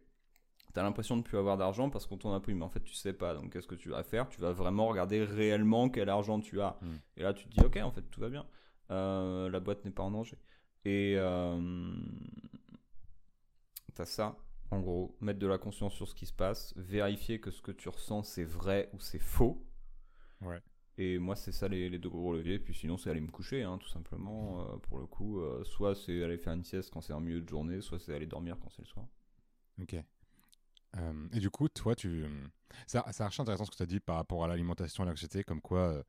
A: tu l'impression de plus avoir d'argent parce qu'on t'en a pris, mais en fait tu sais pas. Donc qu'est-ce que tu vas faire? Tu vas vraiment regarder réellement quel argent tu as. Hmm. Et là tu te dis ok, en fait tout va bien. Euh, la boîte n'est pas en danger. Et euh, tu as ça, en gros, mettre de la conscience sur ce qui se passe, vérifier que ce que tu ressens c'est vrai ou c'est faux.
B: Ouais.
A: Et moi, c'est ça les, deux gros leviers. Puis sinon, c'est aller me coucher, hein, tout simplement. Euh, pour le coup, soit c'est aller faire une sieste quand c'est un milieu de journée, soit c'est aller dormir quand c'est le soir.
B: Ok. Euh, et du coup, toi, tu. C'est archi intéressant ce que tu as dit par rapport à l'alimentation et l'anxiété, comme quoi. Euh,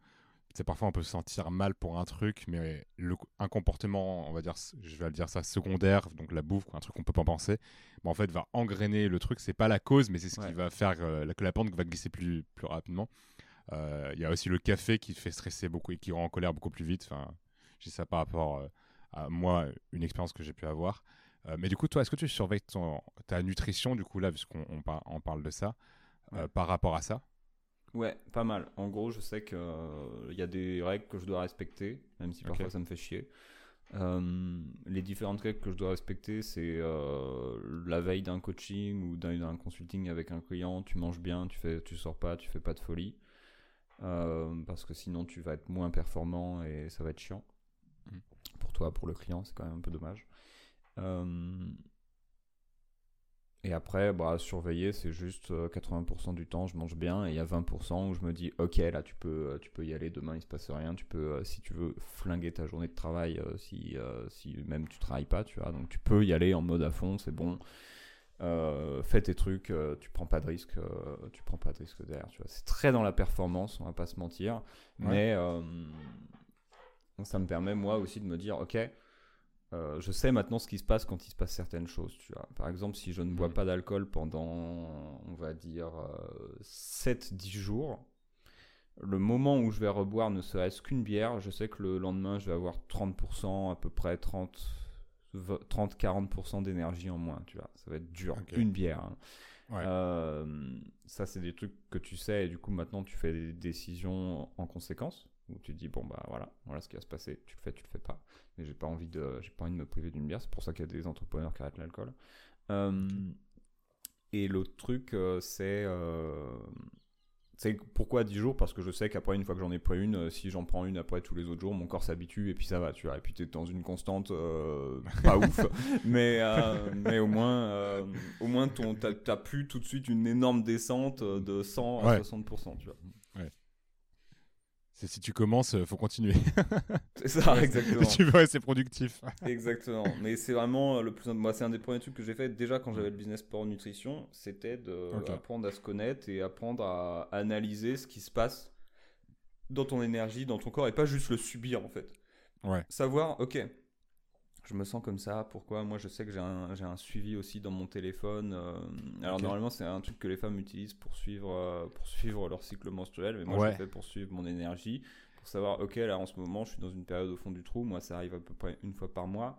B: c'est parfois on peut se sentir mal pour un truc, mais le, un comportement, on va dire, je vais le dire ça, secondaire, donc la bouffe, un truc qu'on peut pas penser, en fait va engrainer le truc. C'est pas la cause, mais c'est ce qui va faire euh, que la pente va glisser plus, plus rapidement. Il y a aussi le café qui fait stresser beaucoup et qui rend en colère beaucoup plus vite. Enfin, j'ai ça par rapport à moi, une expérience que j'ai pu avoir. Euh, mais du coup, toi, est-ce que tu surveilles ta nutrition, du coup, là, puisqu'on on, parle de ça, euh, par rapport à ça?
A: Ouais, pas mal. En gros, je sais qu'il euh, y a des règles que je dois respecter, même si parfois ça me fait chier. les différentes règles que je dois respecter, c'est la veille d'un coaching ou d'un consulting avec un client, tu manges bien, tu fais, tu sors pas, tu fais pas de folie, parce que sinon tu vas être moins performant et ça va être chiant. Mmh. Pour toi, pour le client, c'est quand même un peu dommage. Euh, Et après, bah, surveiller, c'est juste 80% du temps, je mange bien, et il y a 20% où je me dis, ok, là, tu peux, tu peux y aller, demain, il se passe rien, tu peux, si tu veux, flinguer ta journée de travail, si, si même tu travailles pas, tu vois, donc tu peux y aller en mode à fond, c'est bon. fais tes trucs, tu prends pas de risque, tu prends pas de risque derrière, tu vois. C'est très dans la performance, on va pas se mentir, mais ça me permet moi aussi de me dire, ok, euh, je sais maintenant ce qui se passe quand il se passe certaines choses. Tu vois. Par exemple, si je ne bois mm. pas d'alcool pendant, on va dire, 7-10 euh, jours, le moment où je vais reboire ne serait-ce qu'une bière, je sais que le lendemain, je vais avoir 30%, à peu près 30-40% d'énergie en moins. Tu vois. Ça va être dur. Une bière. Hein. Euh, ça, c'est des trucs que tu sais, et du coup, maintenant, tu fais des décisions en conséquence où tu te dis bon bah voilà voilà ce qui va se passer. Tu le fais tu le fais pas. Mais j'ai pas envie de j'ai pas envie de me priver d'une bière. C'est pour ça qu'il y a des entrepreneurs qui arrêtent l'alcool. Euh, et l'autre truc euh, c'est euh, c'est pourquoi 10 jours? Parce que je sais qu'après, une fois que j'en ai pris une, si j'en prends une après tous les autres jours, mon corps s'habitue et puis ça va, tu vois. Et puis tu es dans une constante pas ouf, mais, mais au moins, au moins t'as plus tout de suite une énorme descente de 100 à 60%, tu vois.
B: C'est si tu commences, euh, faut continuer.
A: c'est ça, exactement.
B: tu veux rester productif.
A: exactement. Mais c'est vraiment le plus. Moi, c'est un des premiers trucs que j'ai fait déjà quand j'avais le business sport nutrition, c'était d'apprendre à se connaître et apprendre à analyser ce qui se passe dans ton énergie, dans ton corps, et pas juste le subir en fait.
B: Ouais.
A: Savoir, ok, je me sens comme ça. Pourquoi? Moi, je sais que j'ai un, un, suivi aussi dans mon téléphone. Euh, alors, normalement, c'est un truc que les femmes utilisent pour suivre, euh, pour suivre leur cycle menstruel. Mais moi, je le fais pour suivre mon énergie. Pour savoir, ok, là, en ce moment, je suis dans une période au fond du trou. Moi, ça arrive à peu près une fois par mois.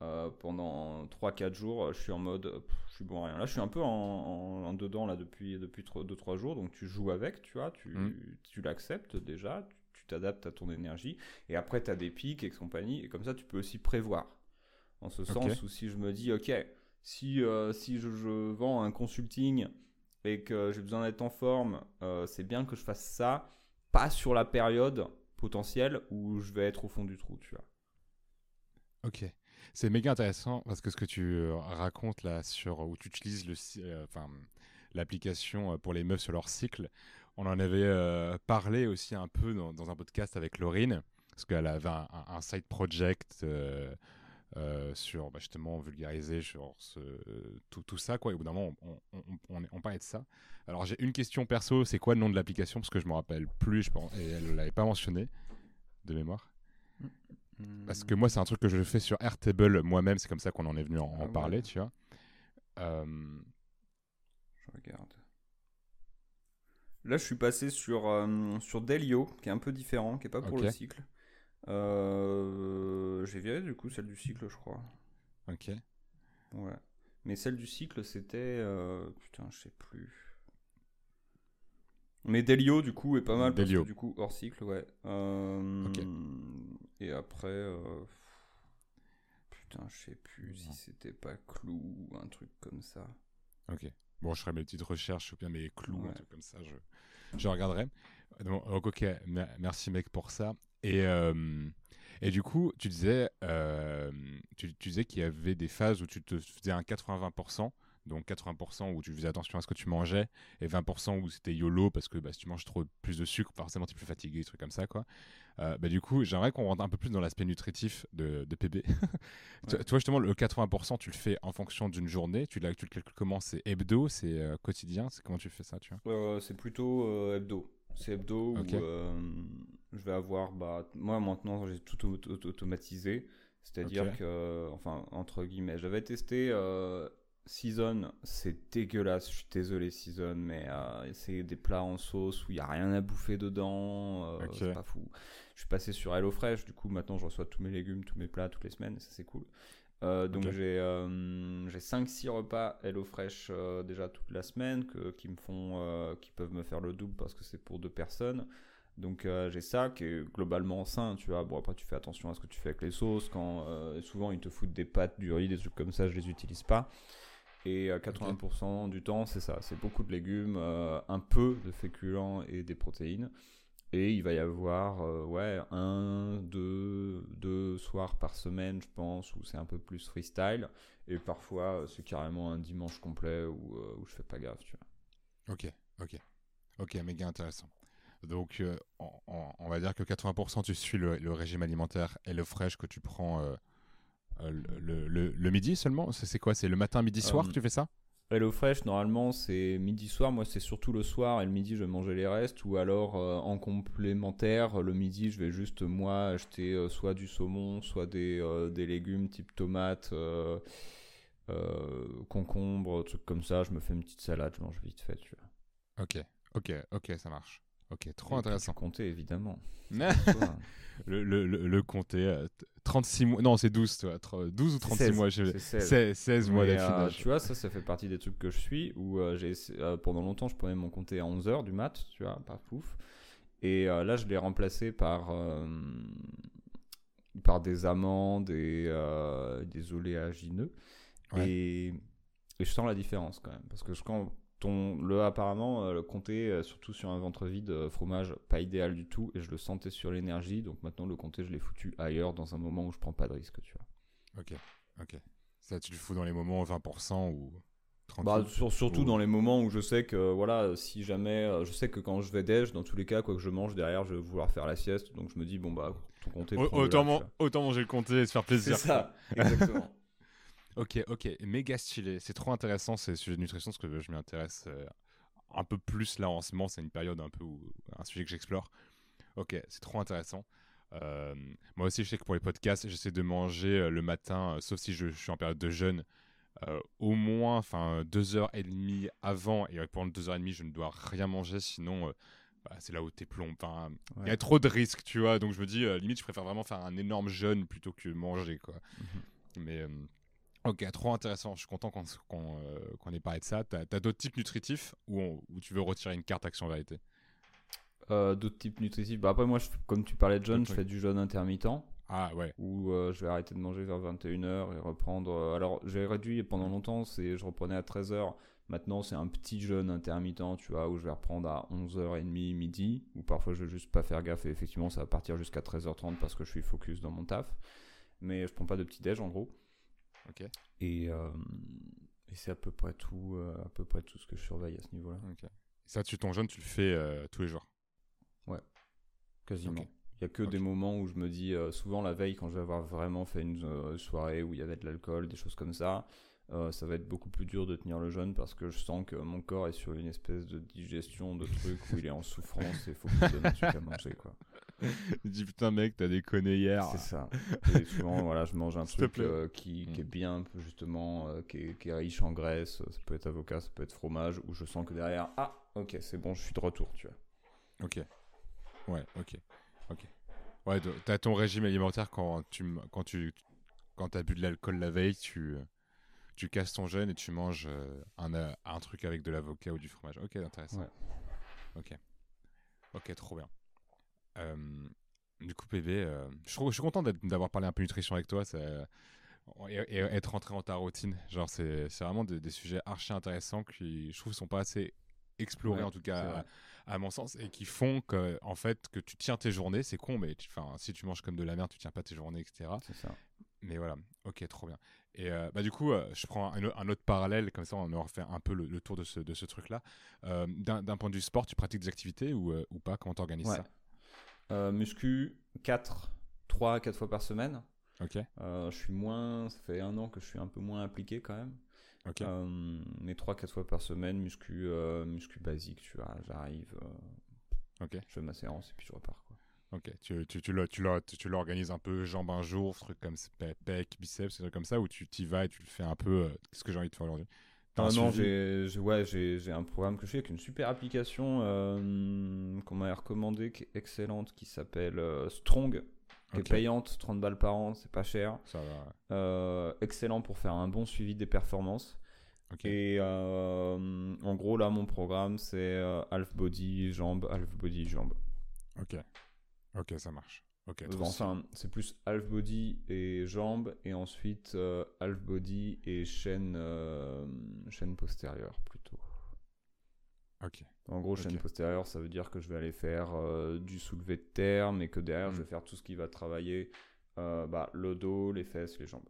A: Euh, pendant 3-4 jours, je suis en mode, je suis bon à rien. Là, je suis un peu en, dedans là depuis depuis 2-3 jours, donc tu joues avec, tu vois, tu, mm. tu l'acceptes déjà, tu t'adaptes à ton énergie, et après tu as des pics et compagnie, et comme ça tu peux aussi prévoir. En ce sens où si je me dis, ok, si, euh, si je, vends un consulting et que j'ai besoin d'être en forme, euh, c'est bien que je fasse ça, pas sur la période potentielle où je vais être au fond du trou, tu vois.
B: Ok. C'est méga intéressant parce que ce que tu euh, racontes là sur où tu utilises le, enfin, l'application pour les meufs sur leur cycle, on en avait parlé aussi un peu dans, un podcast avec Laurine parce qu'elle avait un, side project euh, sur bah, justement vulgariser sur ce, tout, tout, ça quoi. Et au bout d'un moment on, on, on, parlait de ça. Alors j'ai une question perso c'est quoi le nom de l'application? Parce que je me rappelle plus je pense et elle l'avait pas mentionné de mémoire. Parce que moi c'est un truc que je fais sur Airtable moi-même c'est comme ça qu'on en est venu en, ah parler tu vois. Euh,
A: je regarde. Là je suis passé sur euh, sur Delio qui est un peu différent qui est pas pour le cycle euh, j'ai viré du coup celle du cycle, je crois.
B: Ok.
A: Ouais. Mais celle du cycle, c'était. Euh, putain, je sais plus. Mais Delio, du coup, est pas mal. Delio. du coup, hors cycle, ouais. Euh, ok. Et après. Putain, je sais plus si c'était pas Clou ou un truc comme ça.
B: Ok. Bon, je ferai mes petites recherches ou bien mes clous, un truc comme ça, je, je regarderai. Donc, ok, merci mec pour ça. Et, euh, et du coup, tu disais, euh, tu, disais qu'il y avait des phases où tu te faisais un 80-20%, donc 80% où tu faisais attention à ce que tu mangeais, et 20% où c'était YOLO parce que bah, si tu manges trop plus de sucre, forcément tu es plus fatigué, des trucs comme ça. Quoi. Euh, bah, du coup, j'aimerais qu'on rentre un peu plus dans l'aspect nutritif de, de PB. Toi, justement, le 80%, tu le fais en fonction d'une journée. Tu, tu le calcules comment? C'est hebdo? C'est quotidien? C'est comment tu fais ça tu
A: vois? C'est plutôt hebdo. C'est hebdo où je vais avoir, bah, moi maintenant j'ai tout automatisé, c'est-à-dire que, enfin, entre guillemets, j'avais testé euh, Season, c'est dégueulasse, je suis désolé Season, mais euh, c'est des plats en sauce où il n'y a rien à bouffer dedans, euh, c'est pas fou. Je suis passé sur HelloFresh, du coup maintenant je reçois tous mes légumes, tous mes plats toutes les semaines, et ça c'est cool. donc j'ai j'ai 5-6 repas HelloFresh déjà toute la semaine que, qui me font qui peuvent me faire le double parce que c'est pour deux personnes. Donc euh, j'ai ça qui est globalement sain, tu vois. Bon après tu fais attention à ce que tu fais avec les sauces. Quand euh, souvent ils te foutent des pâtes, du riz, des trucs comme ça, je les utilise pas. Et 80% du temps c'est ça, c'est beaucoup de légumes, euh, un peu de féculents et des protéines. Et il va y avoir euh, ouais, un, deux, deux soirs par semaine, je pense, où c'est un peu plus freestyle. Et parfois, c'est carrément un dimanche complet où, où je fais pas gaffe, tu vois.
B: Ok, ok. Ok, méga intéressant. Donc, on, va dire que 80% tu suis le, régime alimentaire et le fraîche que tu prends le, le, le, midi seulement C'est quoi? C'est le matin, midi, soir que tu fais ça?
A: Hello Fresh, normalement, c'est midi soir. Moi, c'est surtout le soir et le midi, je vais manger les restes. Ou alors, euh, en complémentaire, le midi, je vais juste, moi, acheter euh, soit du saumon, soit des, euh, des légumes type tomates, concombre, trucs comme ça. Je me fais une petite salade, je mange vite fait, tu
B: vois. Ok, ok, ok, ça marche. Ok, trop intéressant.
A: Compter, évidemment.
B: le, le, le, compter, 36 mois, non, c'est 12, toi. 12 ou 36 mois, 16, 16 mois
A: d'affinage. tu vois, ça, ça fait partie des trucs que je suis, où euh, j'ai, euh, pendant longtemps, je prenais mon compter à 11h du mat, tu vois, pas pouf. Et euh, là, je l'ai remplacé par, par des amandes et des oléagineux. Et, et, je sens la différence quand même. Parce que quand ton, le apparemment, euh, le comté, euh, surtout sur un ventre vide, euh, fromage pas idéal du tout, et je le sentais sur l'énergie, donc maintenant le comté, je l'ai foutu ailleurs dans un moment où je prends pas de risque, tu vois.
B: Ok, ok. Ça, tu le fous dans les moments 20% ou
A: bah, surtout dans les moments où je sais que voilà si jamais je sais que quand je vais déj dans tous les cas quoi que je mange derrière je vais vouloir faire la sieste donc je me dis bon bah ton comté
B: autant, autant manger le comté et se faire plaisir
A: c'est ça exactement
B: Ok, ok, méga stylé. C'est trop intéressant ces sujets de nutrition parce que je m'y intéresse euh, un peu plus là en ce moment. C'est une période un peu où, un sujet que j'explore. Ok, c'est trop intéressant. Euh, moi aussi, je sais que pour les podcasts, j'essaie de manger euh, le matin, sauf si je, suis en période de jeûne, au moins, enfin, deux heures et demie avant. Et pendant deux heures et demie, je ne dois rien manger, sinon. Bah, c'est là où t'es plomb. Enfin, il y a trop de risques, tu vois. Donc je me dis, limite, je préfère vraiment faire un énorme jeûne plutôt que manger, quoi. Mhm. Mais Ok, trop intéressant. Je suis content qu'on euh, ait parlé de ça. Tu as, d'autres types nutritifs ou, tu veux retirer une carte action vérité?
A: Euh, D'autres types nutritifs. Bah après, moi, comme tu parlais de jeûne, je fais du jeûne intermittent.
B: Ah ouais.
A: Où euh, je vais arrêter de manger vers 21h et reprendre. alors, j'ai réduit pendant longtemps, je reprenais à 13h. Maintenant, c'est un petit jeûne intermittent, tu vois, où je vais reprendre à 11h30, midi, ou parfois je vais juste pas faire gaffe et effectivement, ça va partir jusqu'à 13h30 parce que je suis focus dans mon taf. Mais je prends pas de petit déj en gros. Et, euh, et c'est à peu près tout, euh, à peu près tout ce que je surveille à ce niveau-là.
B: Ça, tu ton jeûne, tu le fais euh, tous les jours?
A: Ouais, quasiment. Il y a que des moments où je me dis, souvent la veille, quand je vais avoir vraiment fait une soirée où il y avait de l'alcool, des choses comme ça, ça va être beaucoup plus dur de tenir le jeûne parce que je sens que mon corps est sur une espèce de digestion de trucs où il est en souffrance et il faut que je donne un truc à manger. Quoi.
B: Je dis putain mec, t'as déconné hier.
A: C'est ça. Et souvent, voilà, je mange un truc euh, qui, qui, est mm. bien, justement, euh, qui, est, qui, est, riche en graisse. Ça peut être avocat, ça peut être fromage, où je sens que derrière, ah, ok, c'est bon, je suis de retour, tu vois.
B: Ok. Ouais, ok. Ok. Ouais, t'as ton régime alimentaire quand tu quand tu quand as bu de l'alcool la veille, tu tu casses ton jeûne et tu manges euh, un, un truc avec de l'avocat ou du fromage. Ok, intéressant. Ouais. Ok. Ok, trop bien. Euh, du coup, PV, euh, je, suis content d'avoir parlé un peu nutrition avec toi. Et, être rentré dans ta routine. Genre, c'est vraiment des, sujets archi intéressants qui, je trouve, sont pas assez explorés, en tout cas, à, mon sens, et qui font que, en fait, que tu tiens tes journées. C'est con, mais si tu manges comme de la merde, tu tiens pas tes journées, etc.
A: C'est ça.
B: Mais voilà, ok, trop bien. Et euh, bah, du coup, je prends un, autre parallèle, comme ça on aura fait un peu le, tour de ce, de ce truc-là. D'un point de vue sport, tu pratiques des activités ou, ou pas? Comment tu organises ça?
A: euh, muscu 4, 3, 4 fois par semaine.
B: Ok.
A: Euh, je suis moins, ça fait un an que je suis un peu moins impliqué quand même.
B: Ok.
A: Euh, mais 3-4 fois par semaine, muscu, muscu basique, tu vois, j'arrive,
B: ok
A: je fais ma séance et puis je repars. Quoi.
B: Ok, tu, tu, tu l'organises un peu jambes un jour, trucs comme pec, biceps, des comme ça, ou tu t'y vas et tu le fais un peu, ce que j'ai envie de faire aujourd'hui?
A: Ah non, j'ai ouais, j'ai un programme que je fais avec une super application euh, qu'on m'a recommandée, qui est excellente, qui s'appelle euh, Strong, qui est payante, 30 balles par an, c'est pas cher.
B: Ça va.
A: Euh, excellent pour faire un bon suivi des performances. Et en gros, là, mon programme, c'est half body, jambes, half body, jambes.
B: Ok. Ok, ça marche. Ok.
A: enfin, c'est plus half body et jambes, et ensuite euh, half body et chaîne, euh, chaîne postérieure plutôt.
B: Ok.
A: En gros, chaîne postérieure, ça veut dire que je vais aller faire euh, du soulevé de terre, mais que derrière, je mm. vais faire tout ce qui va travailler euh, bah, le dos, les fesses, les jambes.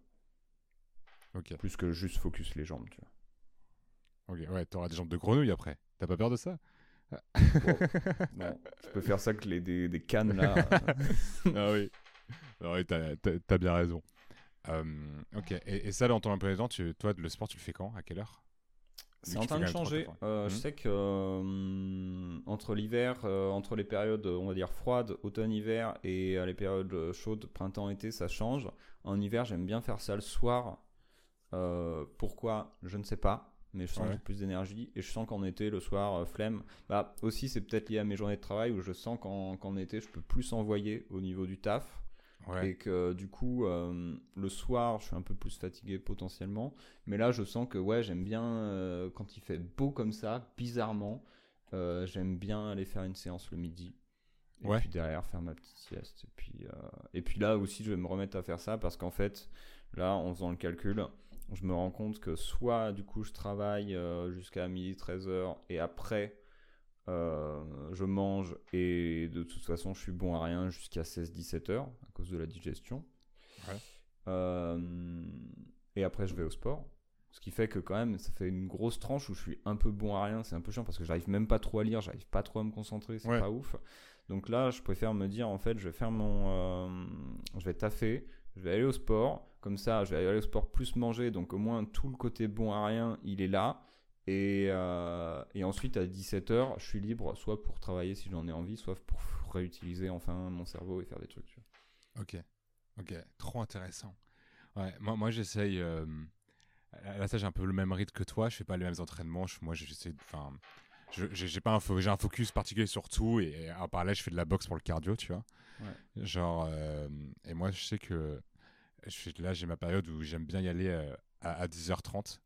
B: Ok.
A: Plus que juste focus les jambes, tu
B: vois. Ok, ouais, t'auras des jambes de grenouille après. T'as pas peur de ça?
A: Je peux faire ça que les, des, des cannes là.
B: ah oui. Ah oui, t'as bien raison. Euh, ok, et, ça, dans ton emploi temps, tu, toi, le sport, tu le fais quand? À quelle heure?
A: C'est en train de changer. Euh, je hmm. sais que euh, entre l'hiver, euh, entre les périodes, on va dire froides, automne-hiver, et les périodes chaudes, printemps-été, ça change. En hiver, j'aime bien faire ça le soir. pourquoi? Je ne sais pas. Mais je sens que j'ai plus d'énergie et je sens qu'en été, le soir, flemme. Bah, aussi, c'est peut-être lié à mes journées de travail où je sens qu'en été, je peux plus envoyer au niveau du taf. Et que du coup, euh, le soir, je suis un peu plus fatigué potentiellement. Mais là, je sens que ouais, j'aime bien euh, quand il fait beau comme ça, bizarrement. Euh, j'aime bien aller faire une séance le midi. Et puis derrière, faire ma petite sieste. Et puis, et puis là aussi, je vais me remettre à faire ça parce qu'en fait, là, en faisant le calcul, je me rends compte que soit du coup, je travaille jusqu'à midi 13h et après, euh, je mange et de toute façon je suis bon à rien jusqu'à 16-17 heures à cause de la digestion. Euh, et après je vais au sport. Ce qui fait que quand même ça fait une grosse tranche où je suis un peu bon à rien. C'est un peu chiant parce que j'arrive même pas trop à lire, j'arrive pas trop à me concentrer, c'est pas ouf. Donc là je préfère me dire en fait je vais faire mon... Euh, je vais taffer, je vais aller au sport. Comme ça je vais aller au sport plus manger. Donc au moins tout le côté bon à rien il est là. Euh, et, ensuite, à 17h, je suis libre, soit pour travailler si j'en ai envie, soit pour réutiliser enfin mon cerveau et faire des trucs.
B: Ok, ok, trop intéressant. Ouais, moi, moi j'essaye. Euh, là, ça, j'ai un peu le même rythme que toi. Je fais pas les mêmes entraînements. moi, j'essaie. Enfin, j'ai pas un, j'ai un focus particulier sur tout. Et, à part là, je fais de la boxe pour le cardio, tu vois. Genre, euh, et moi, je sais que je là, j'ai ma période où j'aime bien y aller à, à 10h30.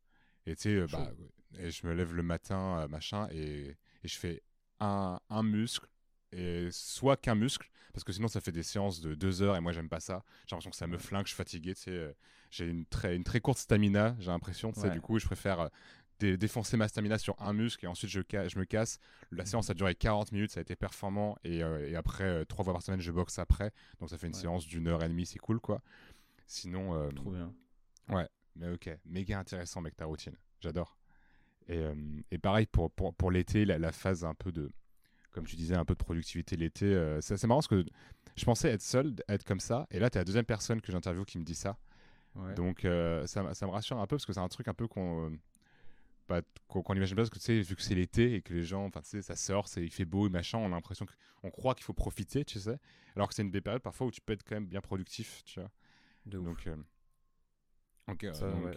B: Et tu sais, bah, et je me lève le matin, euh, machin, et, et, je fais un, un muscle, et soit qu'un muscle, parce que sinon ça fait des séances de deux heures, et moi j'aime pas ça. J'ai l'impression que ça me flingue, je suis fatigué, tu sais. Euh, j'ai une très, une très courte stamina, j'ai l'impression, tu sais, du coup je préfère euh, défoncer ma stamina sur un muscle, et ensuite je, je me casse. La séance a duré 40 minutes, ça a été performant, et, et après, trois fois par semaine, je boxe après, donc ça fait une séance d'une heure et demie, c'est cool, quoi. Sinon...
A: Trop bien.
B: Ouais, mais ok, méga intéressant, mec, ta routine. J'adore. Et, euh, et, pareil pour, pour, pour l'été, la, phase un peu de, comme tu disais, un peu de productivité l'été. Euh, c'est marrant parce que je pensais être seul, être comme ça. Et là, tu es la deuxième personne que j'interviewe qui me dit ça. Donc euh, ça, ça, me rassure un peu parce que c'est un truc un peu qu'on bah, qu'on imagine pas parce que tu sais vu que c'est l'été et que les gens enfin tu sais ça sort c'est il fait beau et machin on a l'impression qu'on croit qu'il faut profiter tu sais alors que c'est une des périodes parfois où tu peux être quand même bien productif tu vois
A: donc Ok,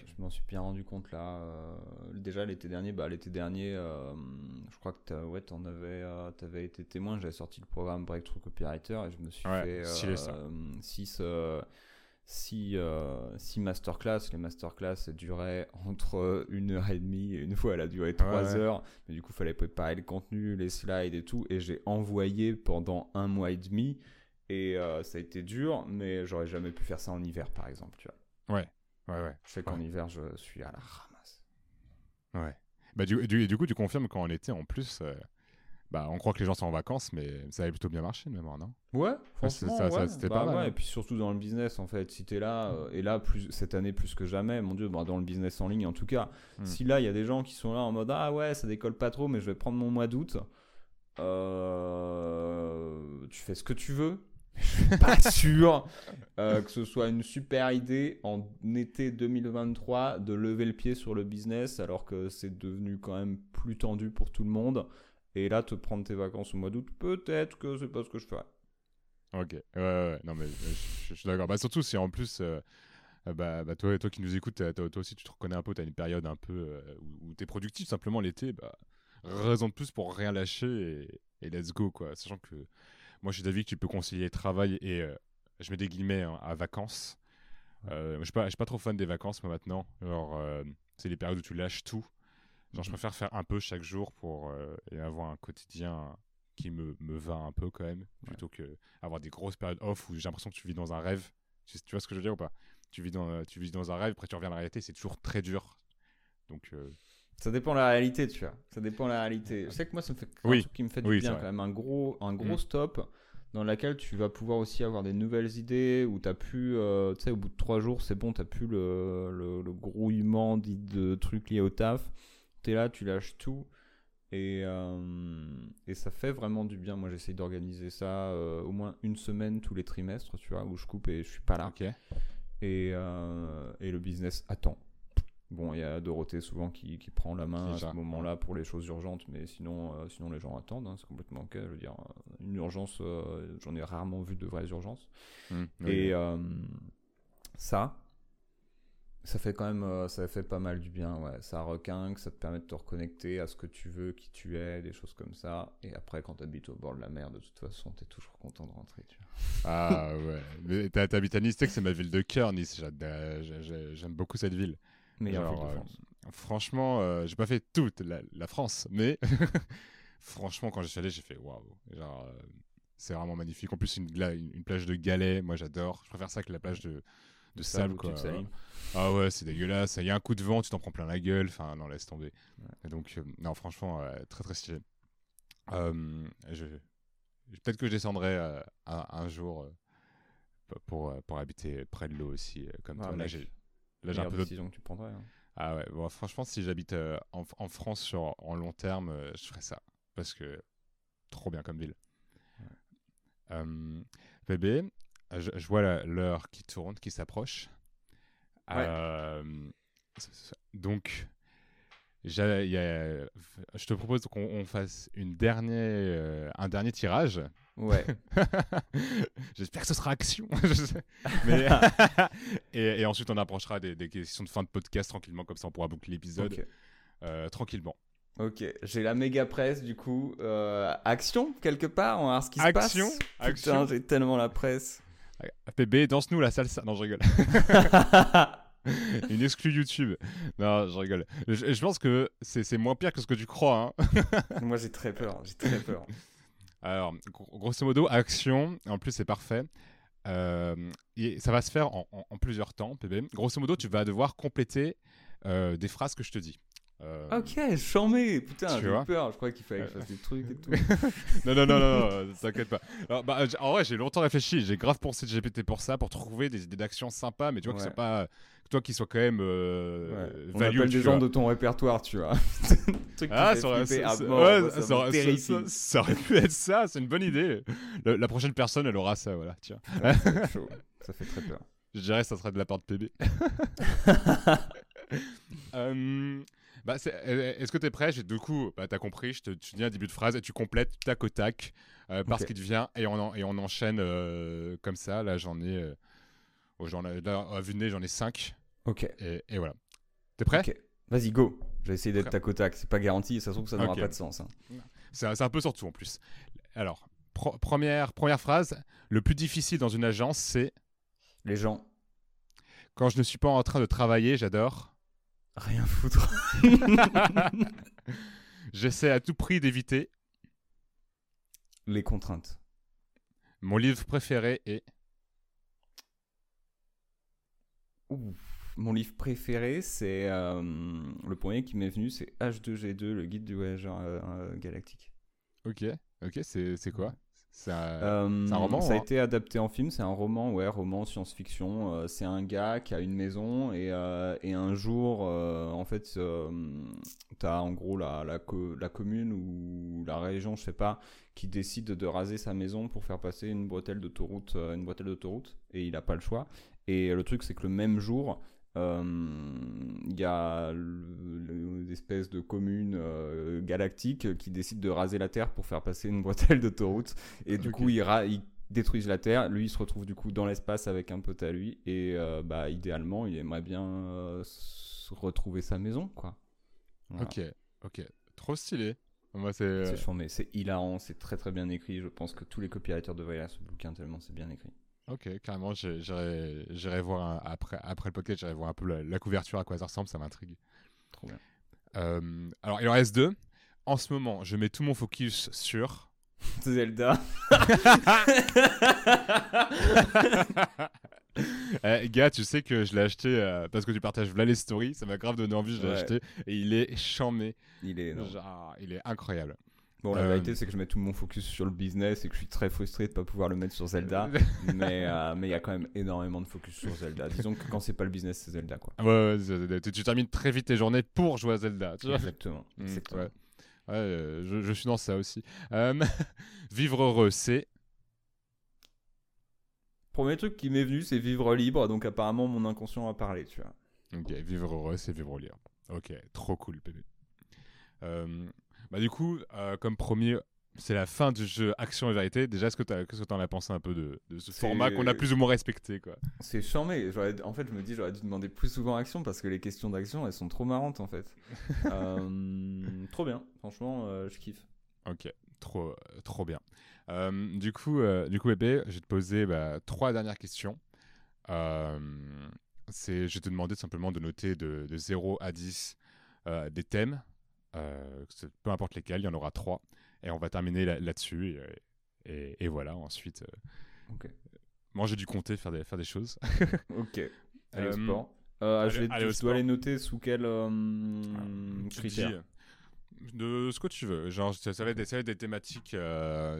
A: je m'en suis bien rendu compte là. Euh, déjà l'été dernier, bah, l'été dernier, euh, je crois que ouais, t'en avais, euh, avais été témoin. J'avais sorti le programme Breakthrough Copywriter et je me suis fait 6 six, six masterclass. Les masterclass duraient entre une heure et demie et une fois elle a duré trois heures. Mais du coup, il fallait préparer le contenu, les slides et tout. Et j'ai envoyé pendant un mois et demi. Et ça a été dur, mais j'aurais jamais pu faire ça en hiver, par exemple. Tu
B: vois. Ouais. Ouais, ouais.
A: Je sais qu'en hiver, je suis à la ramasse.
B: Ouais. Bah, du, du, du coup, tu confirmes qu'en été, en plus, euh, bah, on croit que les gens sont en vacances, mais ça avait plutôt bien marché de mémoire, non?
A: Ouais, franchement, ça, c'était bah, pas mal. Ouais, hein. et puis surtout dans le business, en fait. Si t'es là, euh, et là, plus, cette année plus que jamais, mon Dieu, bah, dans le business en ligne, en tout cas, hmm. si là, il y a des gens qui sont là en mode Ah ouais, ça décolle pas trop, mais je vais prendre mon mois d'août. Euh, tu fais ce que tu veux je suis pas sûr euh, que ce soit une super idée en été 2023 de lever le pied sur le business alors que c'est devenu quand même plus tendu pour tout le monde. Et là, te prendre tes vacances au mois d'août, peut-être que c'est pas ce que je ferais.
B: Ok, ouais, ouais, non mais je, suis d'accord. Bah, surtout si en plus, euh, bah, bah, toi, toi qui nous écoutes, toi, aussi tu te reconnais un peu, tu as une période un peu euh, où, tu es productif simplement l'été, bah, raison de plus pour rien lâcher et, et let's go quoi. Sachant que moi, je suis d'avis que tu peux concilier travail et, euh, je mets des guillemets, hein, à vacances. Euh, je ne suis, pas, pas trop fan des vacances, moi, maintenant. Alors, euh, c'est les périodes où tu lâches tout. Genre, je mhm. préfère faire un peu chaque jour pour et avoir un quotidien qui me, me va un peu quand même, plutôt que avoir des grosses périodes off où j'ai l'impression que tu vis dans un rêve. Tu, vois ce que je veux dire ou pas? Tu vis, dans, tu vis dans un rêve, après tu reviens à la réalité, c'est toujours très dur. Donc,
A: Ça dépend de la réalité, tu vois. Ça dépend de la réalité. Je sais que moi, ça me fait un truc qui me fait du bien quand même. Un gros, un gros mm. stop dans lequel tu vas pouvoir aussi avoir des nouvelles idées où tu as pu, euh, tu sais, au bout de trois jours, c'est bon, tu plus le, le, grouillement de trucs liés au taf. Tu es là, tu lâches tout. Et, euh, et ça fait vraiment du bien. Moi, j'essaye d'organiser ça euh, au moins une semaine tous les trimestres, tu vois, où je coupe et je suis pas là. Et, et le business attend. Bon, il y a Dorothée souvent qui, qui prend la main à ce moment-là pour les choses urgentes, mais sinon, euh, sinon les gens attendent, hein, c'est complètement ok. Je veux dire, une urgence, euh, j'en ai rarement vu de vraies urgences. Mmh, et euh, ça, ça fait quand même, ça fait pas mal du bien, ouais. Ça requinque, ça te permet de te reconnecter à ce que tu veux, qui tu es, des choses comme ça. Et après, quand tu habites au bord de la mer, de toute façon, tu es toujours content de rentrer, tu vois.
B: Ah ouais, mais t'habites à Nice, c'est ma ville de cœur, Nice. J'aime beaucoup cette ville.
A: Meilleure ville de euh, France.
B: franchement, euh, j'ai pas fait toute la, France, mais franchement, quand je suis allé, j'ai fait waouh. Genre, euh, c'est vraiment magnifique. En plus, une, une, plage de galets, moi j'adore. Je préfère ça que la plage de, de sable. Quoi. Ah ouais, c'est dégueulasse. Il y a un coup de vent, tu t'en prends plein la gueule. Enfin, non, laisse tomber. donc, non, franchement, très très stylé. Peut-être que je descendrai un, jour pour, pour habiter près de l'eau aussi, comme toi. Là, j'ai
A: Là, j'ai un peu décision que tu prendrais. Hein.
B: Ah ouais, bon, franchement, si j'habite euh, en, France sur, en long terme, euh, je ferais ça. Parce que trop bien comme ville. Euh, bébé, je, vois l'heure qui tourne, qui s'approche. donc, je te propose qu'on fasse une dernière, un dernier tirage.
A: Ouais.
B: J'espère que ce sera action. Mais... et, ensuite, on approchera des, questions de fin de podcast tranquillement, comme ça on pourra boucler l'épisode euh, tranquillement.
A: Ok, j'ai la méga presse du coup. Euh, action quelque part, on va voir ce qui
B: se
A: passe.
B: Action,
A: j'ai tellement la presse.
B: PB, danse-nous la salsa. Non, je rigole. Une exclue YouTube. Non, je rigole. Je, pense que c'est moins pire que ce que tu crois. Hein.
A: Moi, j'ai très peur. J'ai très peur.
B: Alors, grosso modo, action, en plus c'est parfait. Euh, et ça va se faire en, plusieurs temps, PB. Grosso modo, tu vas devoir compléter euh, des phrases que je te dis.
A: Euh... Ok, charmé Putain, j'ai peur. Je crois qu'il fallait que je fasse des trucs et tout.
B: non, non, non, non, t'inquiète pas. Alors, bah, en vrai, j'ai longtemps réfléchi. J'ai grave pensé de GPT pour ça, pour trouver des idées d'action sympas, mais tu vois que c'est pas toi qui sois quand même euh,
A: ouais. On appelle des gens de ton répertoire, tu vois.
B: ah, ça aurait, ça, aurait pu être ça, c'est une bonne idée. la prochaine personne, elle aura ça, voilà, tiens.
A: ça fait très peur.
B: Je dirais que ça serait de la part de PB. euh, bah, Est-ce que tu es prêt Du coup, bah, tu as compris, je te, dis un début de phrase et tu complètes tac au tac euh, parce qu'il devient et on, et on enchaîne euh, comme ça. Là, j'en ai. Oh, j'en ai là, à vue de nez, j'en ai 5.
A: Ok.
B: Et, et voilà. T'es prêt?
A: Vas-y, go. Je vais essayer d'être tac au tac. C'est pas garanti, ça se trouve que ça n'aura pas de sens. Hein.
B: C'est un peu sur tout en plus. Alors, première, première phrase. Le plus difficile dans une agence, c'est?
A: Les gens.
B: Quand je ne suis pas en train de travailler, j'adore.
A: Rien foutre.
B: J'essaie à tout prix d'éviter.
A: Les contraintes.
B: Mon livre préféré est.
A: Mon livre préféré, c'est euh, le premier qui m'est venu, c'est H2G2, le guide du voyageur euh, euh, galactique.
B: Ok, ok, c'est quoi?
A: C'est un, roman Ça a hein? été adapté en film, c'est un roman, ouais, roman science-fiction. C'est un gars qui a une maison et, et un jour, en fait, tu as en gros la, la, la, commune ou la région, je sais pas, qui décide de raser sa maison pour faire passer une bretelle d'autoroute, une bretelle d'autoroute et il n'a pas le choix. Et le truc, c'est que le même jour, euh, il y a l'espèce de commune euh, galactique qui décide de raser la Terre pour faire passer une bretelle d'autoroute. Et du coup, ils, il détruisent la Terre. Lui, il se retrouve du coup dans l'espace avec un pote à lui. Et euh, bah, idéalement, il aimerait bien retrouver sa maison, quoi.
B: Ok, ok. Trop stylé.
A: c'est c'est hilarant, c'est très très bien écrit. Je pense que tous les copywriters devraient lire ce bouquin tellement c'est bien écrit.
B: Ok, carrément, j'irai voir après, après le podcast, j'irai voir un peu la, couverture, à quoi ça ressemble, ça m'intrigue.
A: Trop bien.
B: Euh, alors, il en reste deux. En ce moment, je mets tout mon focus sur.
A: Zelda.
B: Eh, gars, tu sais que je l'ai acheté euh, parce que tu partages là les stories. Ça m'a grave donné envie, je l'ai acheté. Et il est charmé.
A: Il est,
B: il est incroyable.
A: Bon, la vérité, c'est que je mets tout mon focus sur le business et que je suis très frustré de ne pas pouvoir le mettre sur Zelda. mais mais il y a quand même énormément de focus sur Zelda. Disons que quand c'est pas le business, c'est Zelda. Quoi.
B: Ouais, ouais tu, termines très vite tes journées pour jouer à Zelda.
A: Exactement. Mmh, exactement.
B: ouais. Euh, je, je, suis dans ça aussi. Euh, vivre heureux, c'est.
A: Premier truc qui m'est venu, c'est vivre libre. Donc apparemment, mon inconscient a parlé, tu vois.
B: Ok, vivre heureux, c'est vivre libre. Ok, trop cool, bébé. Euh, bah du coup, comme premier, c'est la fin du jeu Action et Vérité. Déjà, est-ce que tu en as pensé un peu de, ce format qu'on a plus ou moins respecté quoi?
A: C'est charmé. En fait, je me dis, j'aurais dû demander plus souvent Action parce que les questions d'action, elles sont trop marrantes en fait. Euh, trop bien. Franchement, euh, je kiffe.
B: Ok, trop, euh, trop bien. du coup, du coup, Bébé, je vais te poser bah, trois dernières questions. c'est, je vais te demander simplement de noter de, de 0 à 10 des thèmes. Peu importe lesquels, il y en aura trois. Et on va terminer là-dessus. et, et, voilà, ensuite, euh, moi j'ai dû compter, faire des, faire des choses.
A: ok. Allez au euh, sport. Euh, je, vais, dois les noter sous quel euh, ah, critère
B: De ce que tu veux. Genre, ça, va être des, ça va être des thématiques. ça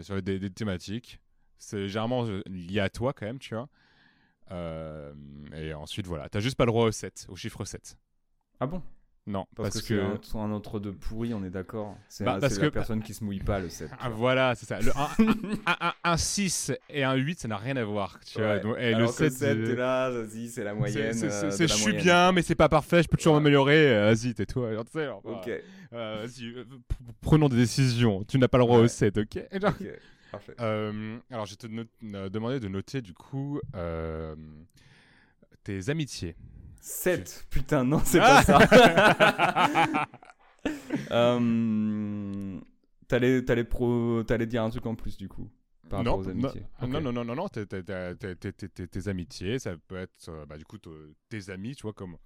B: va être des, des thématiques. C'est légèrement lié à toi quand même, tu vois. et ensuite, voilà. T'as juste pas le droit au 7, au chiffre 7.
A: Ah bon?
B: Non,
A: parce, que, que... c'est un, autre de pourri, on est d'accord. C'est bah, la que... personne qui se mouille pas le 7.
B: Ah, voilà, c'est ça. Le, un, un, 6 et un 8, ça n'a rien à voir. Tu vois. Donc,
A: et Alors le 7, 7 t'es là, vas-y, c'est la moyenne. C'est,
B: euh, je suis bien, mais c'est pas parfait, je peux toujours m'améliorer. Euh, vas-y, tais-toi. Genre,
A: ok.
B: Euh, vas-y, prenons des décisions. Tu n'as pas le droit au 7, ok?
A: Ok, parfait.
B: alors, je te demander de noter, du coup, tes amitiés.
A: 7 Putain, non, c'est pas ça. euh, T'allais dire un truc en plus, du coup par
B: non,
A: aux amitiés.
B: Non, non, non, non, non, tes amitiés, ça peut être, euh, bah, du coup, tes amis, tu vois, comment,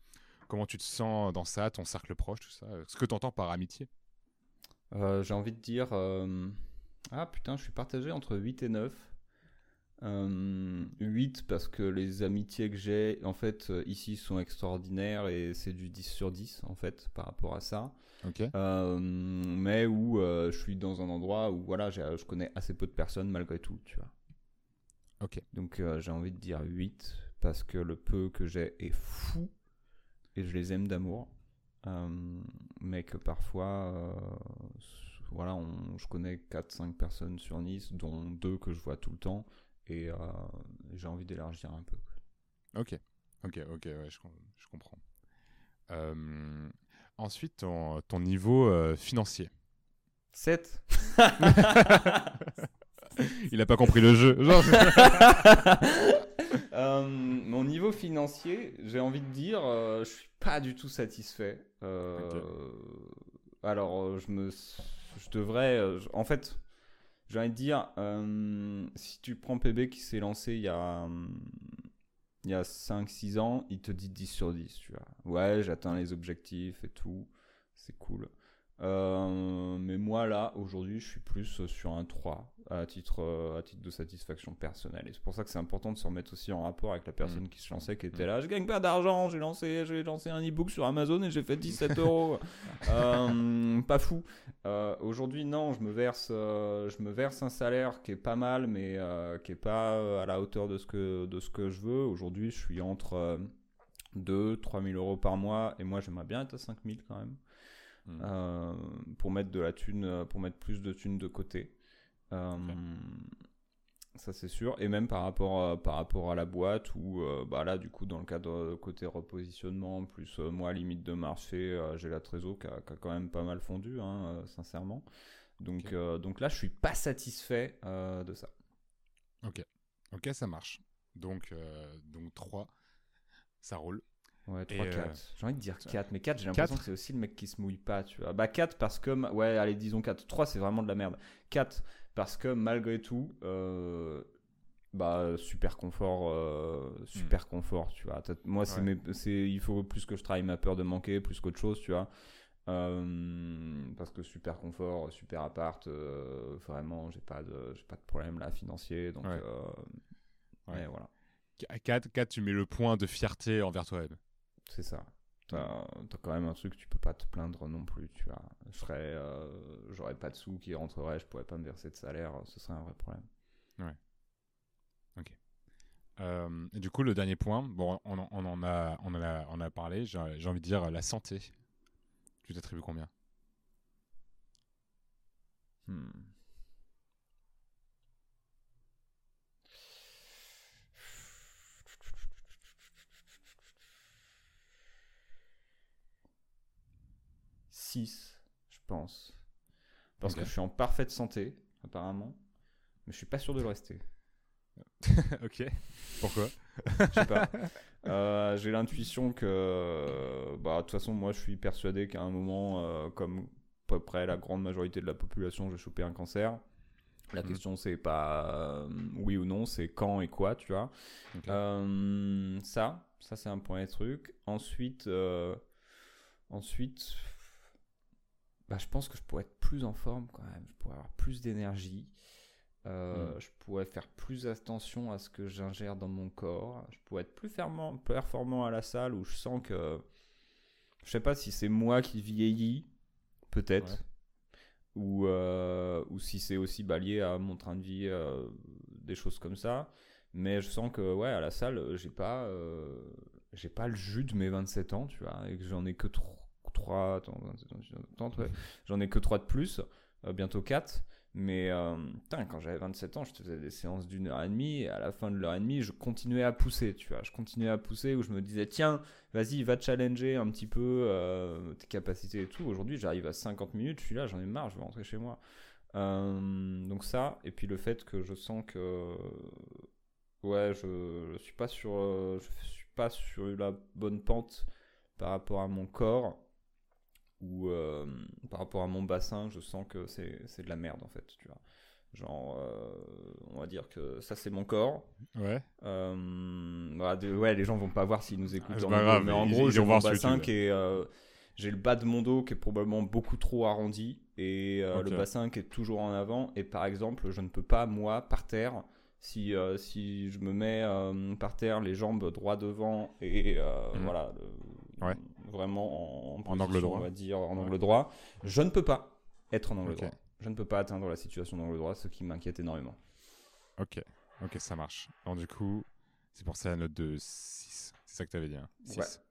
B: comment tu te sens dans ça, ton cercle proche, tout ça. Ce que tu entends par amitié
A: euh, J'ai envie de dire. Euh, ah putain, je suis partagé entre 8 et 9. 8 euh, parce que les amitiés que j'ai en fait euh, ici sont extraordinaires et c'est du 10 sur 10 en fait par rapport à ça. Euh, mais où je suis dans un endroit où voilà, je connais assez peu de personnes malgré tout, tu vois.
B: Ok.
A: Donc j'ai envie de dire 8 parce que le peu que j'ai est fou et je les aime d'amour. mais que parfois voilà, je connais 4-5 personnes sur Nice, dont deux que je vois tout le temps et euh, j'ai envie d'élargir un peu.
B: Ok, ok, ok, ouais, je, je comprends. Euh, ensuite, ton, ton niveau euh, financier.
A: 7
B: Il n'a pas compris le jeu.
A: mon niveau financier, j'ai envie de dire, je suis pas du tout satisfait. Alors, je me, je devrais, en fait, j'ai envie de dire, euh, si tu prends PB qui s'est lancé il y a, il y a 5-6 ans, il te dit 10 sur 10. Tu vois. Ouais, j'atteins les objectifs et tout. C'est cool. Euh, mais moi, là, aujourd'hui, je suis plus sur un 3 à titre, euh, à titre de satisfaction personnelle. Et c'est pour ça que c'est important de se remettre aussi en rapport avec la personne mmh. qui se lançait, qui était mmh. là. Je gagne pas d'argent, j'ai lancé, j'ai lancé un e-book sur Amazon et j'ai fait 17 euros. Euh, pas fou. aujourd'hui, non, je me, verse, je me verse un salaire qui est pas mal, mais qui est pas à la hauteur de ce que, de ce que je veux. Aujourd'hui, je suis entre 2 3 000 euros par mois et moi, j'aimerais bien être à 5 000 quand même. Hmm. Euh, pour mettre de la thune, euh, pour mettre plus de thunes de côté. Euh, ça c'est sûr. Et même par rapport, par rapport à la boîte, où bah là, du coup, dans le cadre côté repositionnement, plus moi, limite de marché, j'ai la trésor qui a, quand même pas mal fondu, hein, sincèrement. Donc, donc là, je suis pas satisfait de ça.
B: Ok, ok, ça marche. Donc, donc 3, ça roule.
A: Ouais, 3, 4. Euh, j'ai envie de dire 4, mais 4, j'ai l'impression que c'est aussi le mec qui se mouille pas, tu vois. Bah 4 parce que, ouais, allez, disons 4. 3, c'est vraiment de la merde. 4 parce que malgré tout, euh, bah super confort, euh, super hmm. confort, tu vois. Moi, c'est, c'est, il faut plus que je travaille ma peur de manquer, plus qu'autre chose, tu vois. parce que super confort, super appart, vraiment, j'ai pas de, j'ai pas de problème là financier, donc ouais. voilà.
B: 4, 4, tu mets le point de fierté envers toi-même.
A: C'est ça. T'as as quand même un truc, tu peux pas te plaindre non plus, tu vois. Je serais, euh, j'aurais pas de sous qui rentreraient, je pourrais pas me verser de salaire, ce serait un vrai problème.
B: Ouais. Ok. Euh, et du coup, le dernier point, bon, on, on en a, on en a, on a parlé. J'ai envie de dire la santé. Tu t'attribues combien? Hmm.
A: 6, je pense. Parce que je suis en parfaite santé, apparemment. Mais je suis pas sûr de le rester.
B: ok. Pourquoi?
A: Je sais pas. Euh, j'ai l'intuition que, bah, de toute façon, moi, je suis persuadé qu'à un moment, euh, comme à peu près la grande majorité de la population, je vais choper un cancer. La mhm. question, c'est pas euh, oui ou non, c'est quand et quoi, tu vois. ça, ça, c'est un point de truc. Ensuite, ensuite, bah, je pense que je pourrais être plus en forme quand même. Je pourrais avoir plus d'énergie. Euh, hmm. Je pourrais faire plus attention à ce que j'ingère dans mon corps. Je pourrais être plus performant à la salle où je sens que. Je sais pas si c'est moi qui vieillis, peut-être. Ou, euh, ou si c'est aussi lié à mon train de vie, euh, des choses comme ça. Mais je sens que, ouais, à la salle, j'ai pas, j'ai pas le jus de mes 27 ans, tu vois, et que j'en ai que trop 3, j'en ai que 3 de plus, euh, bientôt 4. Mais euh, quand j'avais 27 ans, je faisais des séances d'une heure et demie, à la fin de l'heure et demie, je continuais à pousser, tu vois. Je continuais à pousser où je me disais, tiens, vas-y, va challenger un petit peu euh, tes capacités et tout. Aujourd'hui, j'arrive à 50 minutes, je suis là, j'en ai marre, je vais rentrer chez moi. donc ça, et puis le fait que je sens que, ouais, je, je suis pas sur, je suis pas sur la bonne pente par rapport à mon corps où euh, par rapport à mon bassin, je sens que c'est de la merde en fait, tu vois. Genre, euh, on va dire que ça c'est mon corps.
B: Ouais.
A: Euh, bah, ouais, les gens vont pas voir s'ils nous écoutent.
B: Ah, grave,
A: mais en gros, j'ai mon bassin qui est, j'ai le bas de mon dos qui est probablement beaucoup trop arrondi et le bassin qui est toujours en avant. Et par exemple, je ne peux pas moi par terre si, si je me mets par terre, les jambes droit devant et mhm. voilà,
B: ouais
A: vraiment
B: en, en angle droit.
A: on va dire, en angle droit. Je ne peux pas être en angle droit. Je ne peux pas atteindre la situation d'angle droit, ce qui m'inquiète énormément.
B: Ok, ok, ça marche. Alors du coup, c'est pour ça la note de 6. C'est ça que tu avais dit, 6. Hein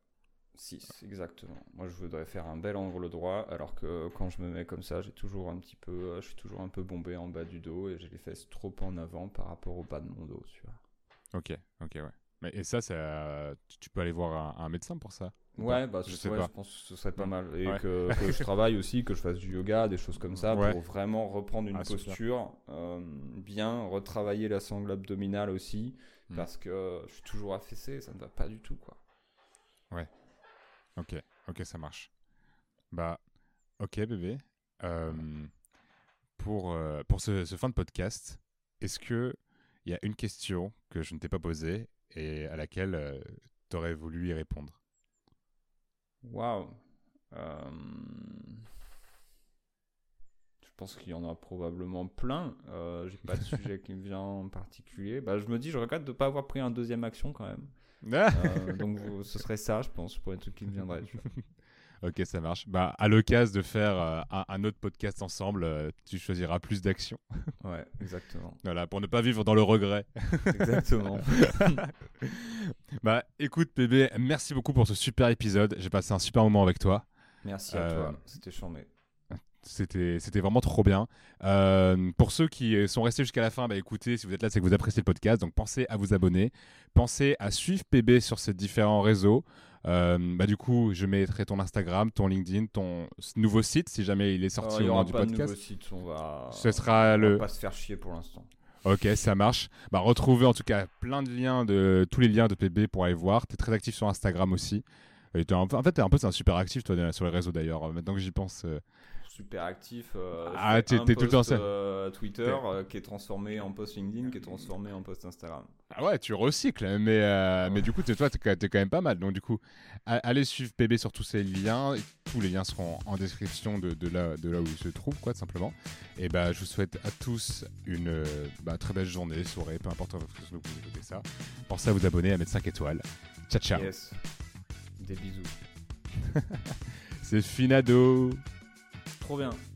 A: 6, exactement. Moi, je voudrais faire un bel angle droit, alors que quand je me mets comme ça, j'ai toujours un petit peu, euh, je suis toujours un peu bombé en bas du dos et j'ai les fesses trop en avant par rapport au bas de mon dos, tu vois.
B: Ok, ok, ouais. Mais, et ça, ça, tu peux aller voir un médecin pour ça?
A: Ouais, bah, je, sais pas. je pense que ce serait pas mal. Et que, je travaille aussi, que je fasse du yoga, des choses comme ça, pour vraiment reprendre une ah, posture, euh, bien retravailler la sangle abdominale aussi, hmm. parce que je suis toujours affaissé, ça ne va pas du tout, quoi.
B: Ouais. Ok, ok, ça marche. Bah, ok, bébé. Euh, pour, euh, pour ce, ce, fin de podcast, est-ce que il y a une question que je ne t'ai pas posée et à laquelle tu aurais voulu y répondre?
A: Waouh. Euh, je pense qu'il y en a probablement plein. Euh, J'ai pas de sujet qui me vient en particulier. Bah, je me dis, je regrette de ne pas avoir pris un deuxième action quand même. euh, donc ce serait ça, je pense, pour un truc qui me viendrait.
B: ok, ça marche. Bah, à l'occasion de faire euh, un, autre podcast ensemble, euh, tu choisiras plus d'actions.
A: ouais, exactement.
B: Voilà, pour ne pas vivre dans le regret.
A: exactement.
B: bah, écoute, bébé, merci beaucoup pour ce super épisode. J'ai passé un super moment avec toi.
A: Merci à toi, euh, c'était charmé.
B: C'était, c'était vraiment trop bien. pour ceux qui sont restés jusqu'à la fin, bah écoutez, si vous êtes là, c'est que vous appréciez le podcast. Donc pensez à vous abonner. Pensez à suivre PB sur ces différents réseaux. Euh, bah, du coup, je mettrai ton Instagram, ton LinkedIn, ton nouveau site si jamais il est sorti
A: au
B: moment du podcast.
A: Il site, on va.
B: Ce sera
A: on
B: le.
A: Va pas se faire chier pour l'instant.
B: Ok, ça marche. Bah, retrouvez en tout cas plein de liens, de tous les liens de PB pour aller voir. Tu es très actif sur Instagram aussi. Et en fait, es un peu un super actif toi, sur les réseaux d'ailleurs. Maintenant que j'y pense, euh,
A: super actif. Euh,
B: ah, t'es tout le temps
A: euh, Twitter euh, qui est transformé en post LinkedIn, qui est transformé en post Instagram.
B: Ah ouais, tu recycles, mais, mais du coup, toi, t'es quand même pas mal. Donc, du coup, allez suivre PB sur tous ces liens. tous les liens seront en description de, là, de là où ils se trouvent, quoi, tout simplement. Et bah, je vous souhaite à tous une bah, très belle journée, soirée, peu importe votre vous écoutez ça. Pensez à vous abonner, à mettre 5 étoiles. Ciao, ciao.
A: Yes. Des bisous.
B: C'est finado.
A: Trop bien.